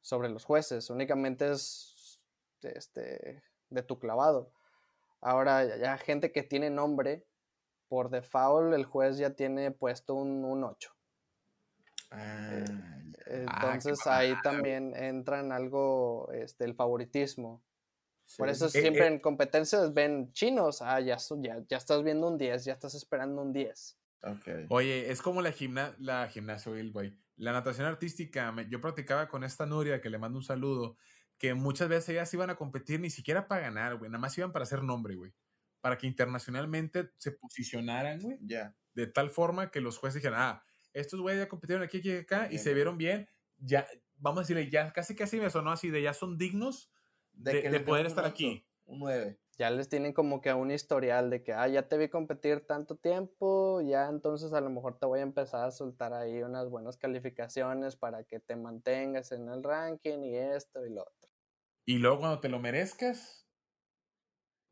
sobre los jueces, únicamente es este, de tu clavado. Ahora ya gente que tiene nombre, por default el juez ya tiene puesto un, un 8. Ah, eh, ah, entonces ahí también entra en algo este, el favoritismo. Por eso eh, siempre eh en competencias ven chinos, ah, ya, ya, ya, estás viendo un 10, ya estás esperando un 10. Okay. Oye, es como la, gimna la gimnasia, güey. La natación artística, yo practicaba con esta Nuria, que le mando un saludo, que muchas veces ellas iban a competir ni siquiera para ganar, güey, nada más iban para hacer nombre, güey. Para que internacionalmente se posicionaran, güey. Ya. De tal forma que los jueces dijeran, ah, estos güeyes ya compitieron aquí, aquí, acá, y se vieron bien, ya, vamos a decirle, ya casi casi me sonó así, de ya son dignos de, poder estar aquí. Un 9. Ya les tienen como que un historial de que, ah, ya te vi competir tanto tiempo, ya entonces a lo mejor te voy a empezar a soltar ahí unas buenas calificaciones para que te mantengas en el ranking y esto y lo otro. Y luego cuando te lo merezcas,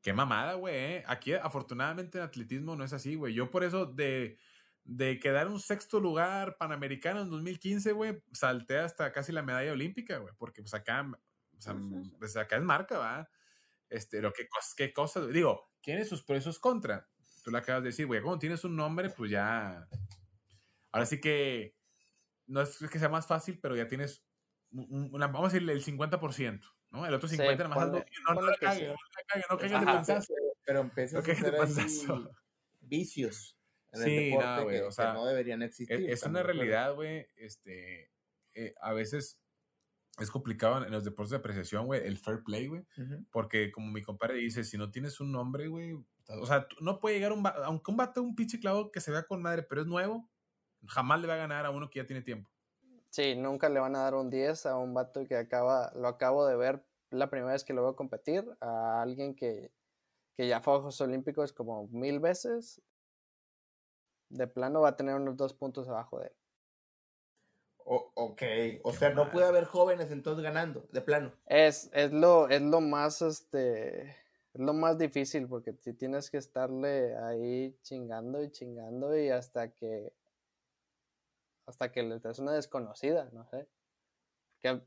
qué mamada, güey. ¿eh? Aquí afortunadamente en atletismo no es así, güey. Yo por eso de, de quedar un sexto lugar panamericano en 2015, güey, salté hasta casi la medalla olímpica, güey, porque pues acá, o sea, pues acá es marca, ¿va? Este, lo que qué cosas, digo, tiene sus pros y sus contras. Tú lo acabas de decir, güey, cuando tienes un nombre, pues ya. Ahora sí que no es que sea más fácil, pero ya tienes vamos a decirle el 50%, ¿no? El otro 50% Sí, más algo. ponle- No, no ponle la cague, no la cague, no caigas de panzazo. Pero empiezas No a hacer ahí vicios en Sí, el deporte no, güey, que, o sea, que no deberían existir. Es, es estamos una realidad, güey. Este, eh, a veces es complicado en los deportes de apreciación, güey, el fair play, güey. Porque como mi compadre dice, si no tienes un nombre, güey, o sea, no puede llegar un aunque un vato, un pinche clavo que se vea con madre, pero es nuevo, jamás le va a ganar a uno que ya tiene tiempo. Sí, nunca le van a dar un 10 a un vato que acaba, lo acabo de ver la primera vez que lo veo competir, a alguien que, que ya fue a Juegos Olímpicos como mil veces. De plano va a tener unos dos puntos abajo de él. O- ok, o Qué sea, no puede haber jóvenes entonces ganando, de plano. Es, es lo, es lo más, este, es lo más difícil porque si tienes que estarle ahí chingando y chingando y hasta que, hasta que le des una desconocida, no sé. Que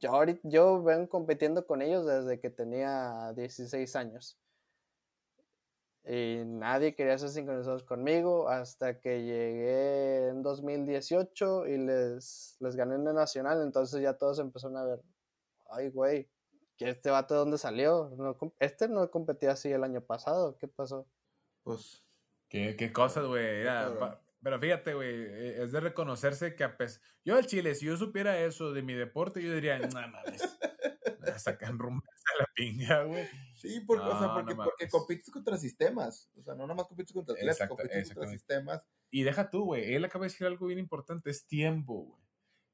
yo ahorita, yo vengo compitiendo con ellos desde que tenía 16 años. Y nadie quería ser sincronizados conmigo hasta que llegué en 2018 y les, les gané en el nacional. Entonces ya todos empezaron a ver, ay, güey, ¿que este vato de dónde salió? No este no competía así el año pasado, ¿qué pasó? Pues, Qué, qué cosas, güey. Pa- Pero fíjate, güey, eh, es de reconocerse que a pesar... Yo al Chile, si yo supiera eso de mi deporte, yo diría, no mames, sacan rumbo a la pinga, güey. sí, porque, o sea, No, porque, no porque compites contra sistemas. O sea, no nomás compites contra atletas, compites contra sistemas. Y deja tú, güey, él acaba de decir algo bien importante, es tiempo, güey.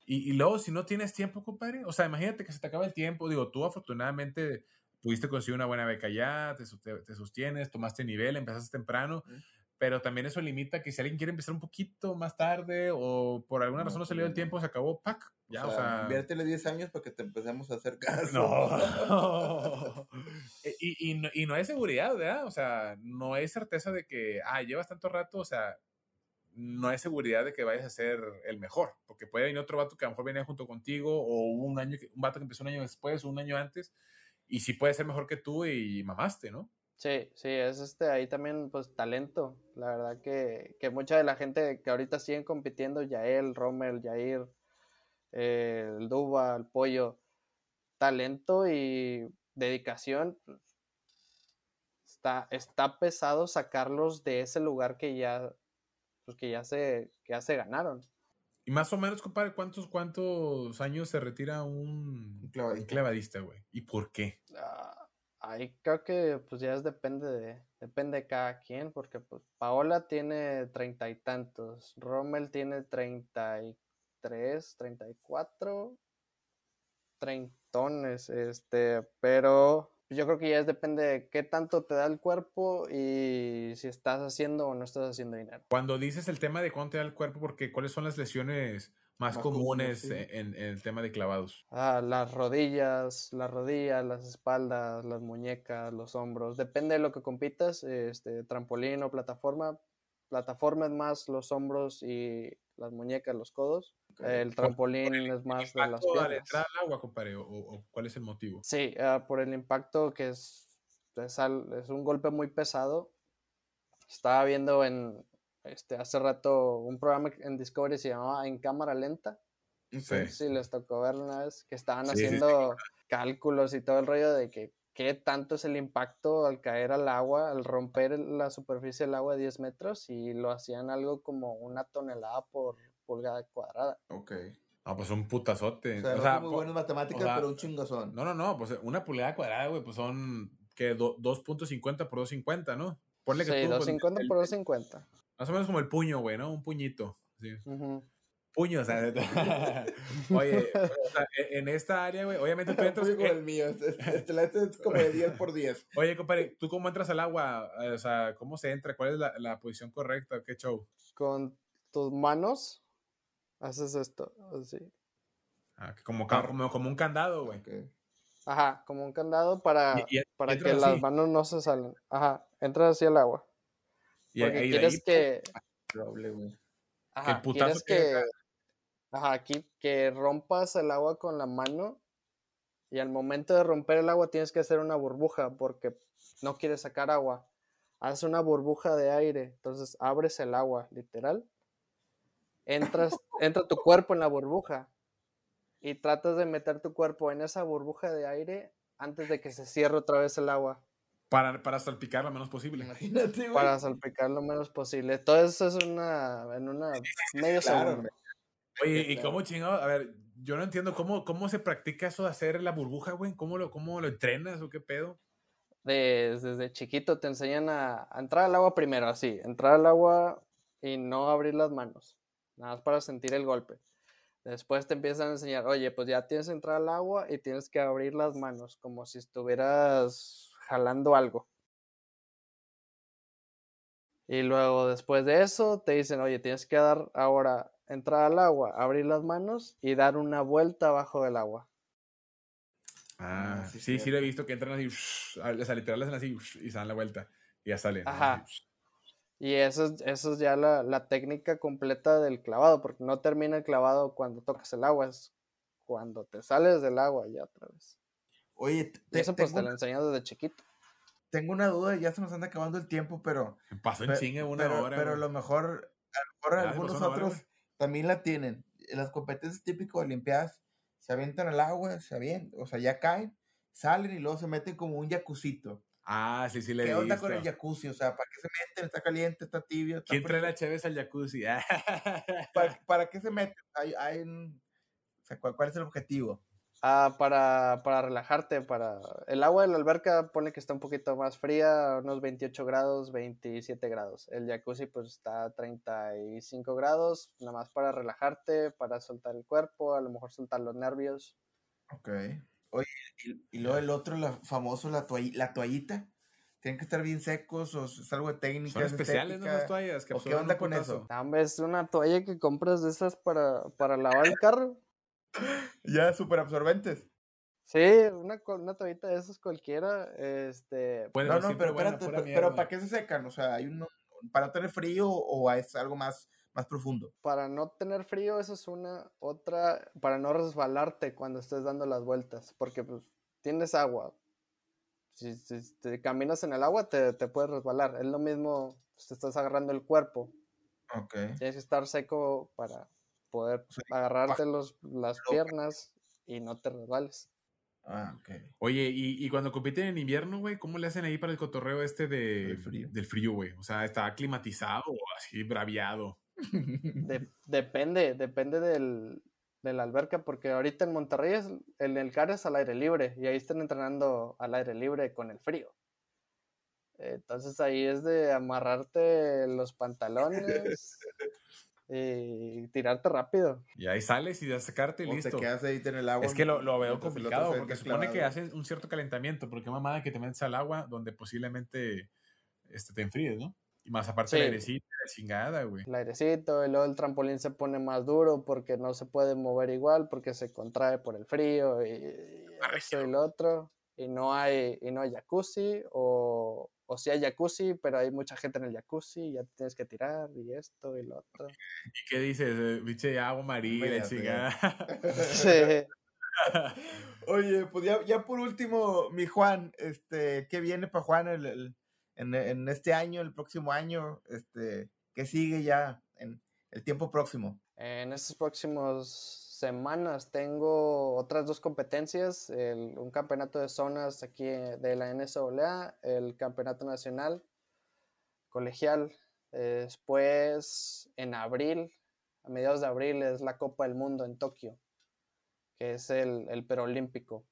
Y, y luego, si no tienes tiempo, compadre, o sea, imagínate que se te acaba el tiempo, digo, tú afortunadamente pudiste conseguir una buena beca ya, te, te- te sostienes, tomaste nivel, empezaste temprano, Ujú. Pero también eso limita que si alguien quiere empezar un poquito más tarde o por alguna No, razón no pues salió ya el tiempo, se acabó, pac, ya, o o sea, sea... inviértele 10 años para que te empecemos a hacer caso. No. E- y, y no. y no hay seguridad, ¿verdad? O sea, no hay certeza de que, ah, llevas tanto rato, o sea, no hay seguridad de que vayas a ser el mejor, porque puede venir otro vato que a lo mejor viene junto contigo, o un año, que- un vato que empezó un año después, o un año antes, y sí puede ser mejor que tú y mamaste, ¿no? Sí, sí, es este ahí también pues talento. La verdad que, que mucha de la gente que ahorita siguen compitiendo, Yael, Rommel, Jair, eh, el Duba, el Pollo, talento y dedicación, está, está pesado sacarlos de ese lugar que ya, pues, que ya se, que ya se ganaron. Y más o menos, compadre, ¿cuántos, cuántos años se retira un, un clavadista, güey? ¿Y por qué? Ah, ahí creo que pues ya es depende de, depende de cada quien, porque pues Paola tiene treinta y tantos, Rommel tiene treinta y tres, treinta y cuatro, treintones, este, pero yo creo que ya es depende de qué tanto te da el cuerpo y si estás haciendo o no estás haciendo dinero. Cuando dices el tema de cuánto te da el cuerpo, porque ¿cuáles son las lesiones más, Más comunes, comunes, sí. en, en el tema de clavados? Ah, las rodillas, las rodillas, las espaldas, las muñecas, los hombros. Depende de lo que compitas, este, trampolín o plataforma. Plataforma es más los hombros y las muñecas, los codos. Ok. El trampolín es más de las ¿Impacto al piernas. entrar al agua, compadre? ¿O, o cuál es el motivo? Sí, ah, por el impacto que es, es, al- es un golpe muy pesado. Estaba viendo en este hace rato un programa en Discovery se llamaba En cámara lenta. Sí. Sí, les tocó verlo una vez, que estaban Sí, sí, sí, haciendo cálculos y todo el rollo de que qué tanto es el impacto al caer al agua, al romper la superficie del agua de 10 metros y lo hacían algo como una tonelada por pulgada cuadrada. Ok. Ah, pues un putazote. O sea, O no sea, son muy po- buenas matemáticas, o sea, pero un chingazón. No, no, no, pues una pulgada cuadrada, güey, pues son que do- 2.50 por 2.50, ¿no? Ponle que Sí, tú, pues, 250 el- por 250. Más o menos como el puño, güey, ¿no? Un puñito. Sí. Puño, o sea. Oye, o sea, e- en esta área, güey, obviamente tú entras. Fui como el mío. Este, es como de 10 por 10. Oye, compadre, ¿tú cómo entras al agua? Eh, O sea, ¿cómo se entra? ¿Cuál es la, la posición correcta? ¿Qué show? Con tus manos haces esto, así. Ah, que como, ca- como, como un candado, güey. Ajá, como un candado para, Y- y- para que las manos no se salen. Ajá, entras así al agua. Y Porque ahí de quieres ahí, que, Doble, güey. ajá, putazo que, ajá, aquí, que rompas el agua con la mano y al momento de romper el agua tienes que hacer una burbuja porque no quieres sacar agua. Haz una burbuja de aire, entonces abres el agua, literal. Entras, entra tu cuerpo en la burbuja y tratas de meter tu cuerpo en esa burbuja de aire antes de que se cierre otra vez el agua. Para, para salpicar lo menos posible. Imagínate, güey. Para salpicar lo menos posible. Todo eso es una, en una medio claro, segundo. Oye, ¿y cómo chingado? A ver, yo no entiendo cómo, cómo se practica eso de hacer la burbuja, güey. ¿Cómo lo, ¿Cómo lo entrenas o qué pedo? Des- desde chiquito te enseñan a, a entrar al agua primero, así, entrar al agua y no abrir las manos, nada más para sentir el golpe. Después te empiezan a enseñar, oye, pues ya tienes que entrar al agua y tienes que abrir las manos, como si estuvieras jalando algo. Y luego después de eso te dicen, oye, tienes que dar ahora, entrar al agua, abrir las manos y dar una vuelta abajo del agua. Ah, Ah, sí, sí, sí, lo he visto que entran así, o sea, literal hacen así y se dan la vuelta y ya salen. Ajá. Así, Y eso es, eso es ya la, la técnica completa del clavado, porque no termina el clavado cuando tocas el agua, es cuando te sales del agua ya otra vez. Oye, te- eso pues tengo, te lo enseñan desde chiquito. tengo una duda, ya se nos anda acabando el tiempo, pero, Pasó en chinga una pero, hora. pero a lo mejor, a lo mejor algunos una hora, otros también la tienen. En las competencias típicas de Olimpiadas se avientan al agua, se avientan, o sea, ya caen, salen y luego se meten como un jacuzito. Ah, sí, sí le he ¿Qué onda con el visto. jacuzzi? O sea, ¿para qué se meten? ¿Está caliente? ¿Está tibio? ¿Está ¿Quién trae frío? la Chévez al jacuzzi? ¿Para, para qué se meten? Hay, hay un- o sea, ¿cuál, cuál es el objetivo? Ah, para, para relajarte, para... El agua de la alberca pone que está un poquito más fría, unos 28 grados, 27 grados. El jacuzzi pues está a 35 grados, nada más para relajarte, para soltar el cuerpo, a lo mejor soltar los nervios. Ok. Oye, y, y luego el otro, la, famoso, la, toall- la toallita. ¿Tienen que estar bien secos o es algo de técnica? Son es especiales, ¿no? Las toallas. Que ¿O qué absorben onda con putazo. eso? Hombre, es una toalla que compras de esas para, para lavar el carro. Ya, súper absorbentes. Sí, una, una toallita de esas cualquiera, este, Bueno, No, no, pero buena, espérate, pero. ¿para qué se secan? O sea, ¿hay uno para no tener frío o es algo más, más profundo? para no tener frío, esa es una, otra, para no resbalarte cuando estés dando las vueltas, porque pues tienes agua. Si, si te caminas en el agua, te, te puedes resbalar. Es lo mismo, pues, te estás agarrando el cuerpo. Ok. Tienes que estar seco para poder agarrarte los, las piernas y no te resbales. Ah, ok. Oye, y, y cuando compiten en invierno, güey, ¿cómo le hacen ahí para el cotorreo este de, Del frío. del frío, güey? O sea, ¿está climatizado o así braviado? De- depende, depende del, de la alberca, porque ahorita en Monterrey es, en el CAR es al aire libre y ahí están entrenando al aire libre con el frío. Entonces ahí es de amarrarte los pantalones y tirarte rápido. Y ahí sales y ya sacarte y O te listo. quedas ahí en el agua. Es que lo, lo veo el complicado porque supone que haces un cierto calentamiento, porque mamada que te metes al agua donde posiblemente este, te enfríes, ¿no? Y más aparte el Sí. airecito, la chingada, güey. El airecito y luego el trampolín se pone más duro porque no se puede mover igual, porque se contrae por el frío y, y eso y lo otro. Y no hay, y no hay jacuzzi, o, o sí hay jacuzzi, pero hay mucha gente en el jacuzzi y ya te tienes que tirar y esto y lo otro. ¿Y qué dices? Eh, Pinche agua amarilla, chingada. Sí. Oye, pues ya, ya por último, mi Juan, este, ¿qué viene para Juan el- el- en, en este año, el próximo año? Este, ¿qué sigue ya en el tiempo próximo? En estas próximas semanas tengo otras dos competencias, el- un campeonato de zonas aquí eh, de la NSAA, el campeonato nacional colegial. Después, en abril, a mediados de abril, es la Copa del Mundo en Tokio, que es el, el perolímpico.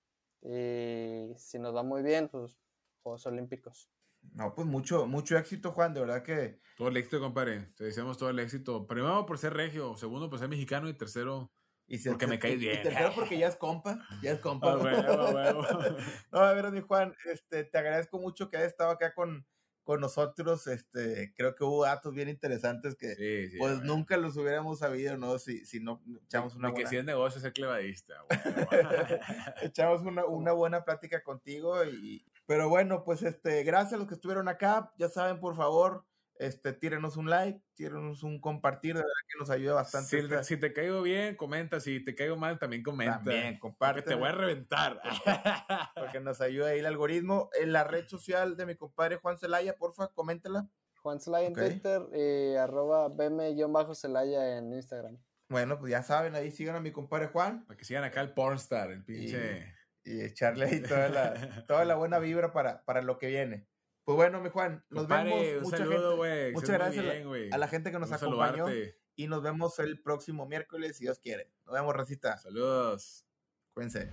Y si nos va muy bien, pues Juegos Olímpicos. No, pues mucho, mucho éxito, Juan, de verdad que Todo el éxito, compadre. Te deseamos todo el éxito. Primero por ser regio, segundo por ser mexicano y tercero. Y si- Porque me caes y- y bien. tercero porque ya es compa, ya es compa. No, a ver, mi Juan, este, te agradezco mucho que hayas estado acá con, con nosotros. Este, creo que hubo datos bien interesantes que Sí, sí. pues nunca los hubiéramos sabido, ¿no? Si, si no echamos una que buena, si es negocio ser clevadista. echamos una, una buena plática contigo. Y, pero bueno, pues este, gracias a los que estuvieron acá. Ya saben, por favor, este, tírenos un like, tírenos un compartir, de verdad que nos ayuda bastante. si, esta- te, si te caigo bien, comenta. Si te caigo mal, también comenta. También, Porque comparte. te voy a reventar. Porque nos ayuda ahí el algoritmo. En la red social de mi compadre Juan Celaya, porfa, coméntala. Juan Celaya en. Twitter y arroba bm-celaya en Instagram. Bueno, pues ya saben, ahí sigan a mi compadre Juan. Para que sigan acá el pornstar, el pinche. Y, echarle ahí toda la, toda la buena vibra para, para lo que viene. Pues bueno, mi Juan, nos vemos. Un mucha saludo, gente, muchas gracias a, la, gente que nos acompañó. Y nos vemos el próximo miércoles, si Dios quiere. Nos vemos, Racita. Saludos. Cuídense.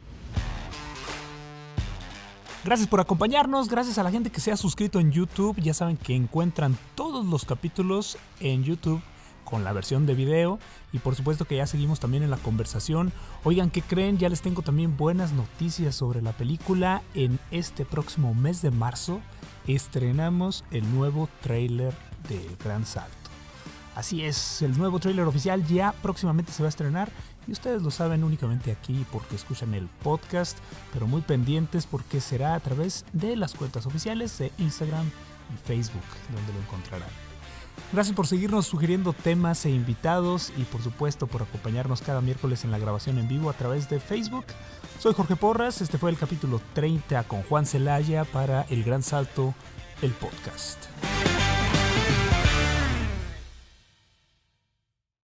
Gracias por acompañarnos, gracias a la gente que se ha suscrito en YouTube. Ya saben que encuentran todos los capítulos en YouTube con la versión de video y por supuesto que ya seguimos también en la conversación. Oigan, ¿qué creen? Ya les tengo también buenas noticias sobre la película. En este próximo mes de marzo estrenamos el nuevo trailer del Gran Salto. Así es, el nuevo trailer oficial ya próximamente se va a estrenar y ustedes lo saben únicamente aquí porque escuchan el podcast, pero muy pendientes porque será a través de las cuentas oficiales de Instagram y Facebook donde lo encontrarán. Gracias por seguirnos sugiriendo temas e invitados y por supuesto por acompañarnos cada miércoles en la grabación en vivo a través de Facebook. Soy Jorge Porras, este fue el capítulo 30 con Juan Celaya para El Gran Salto, el podcast.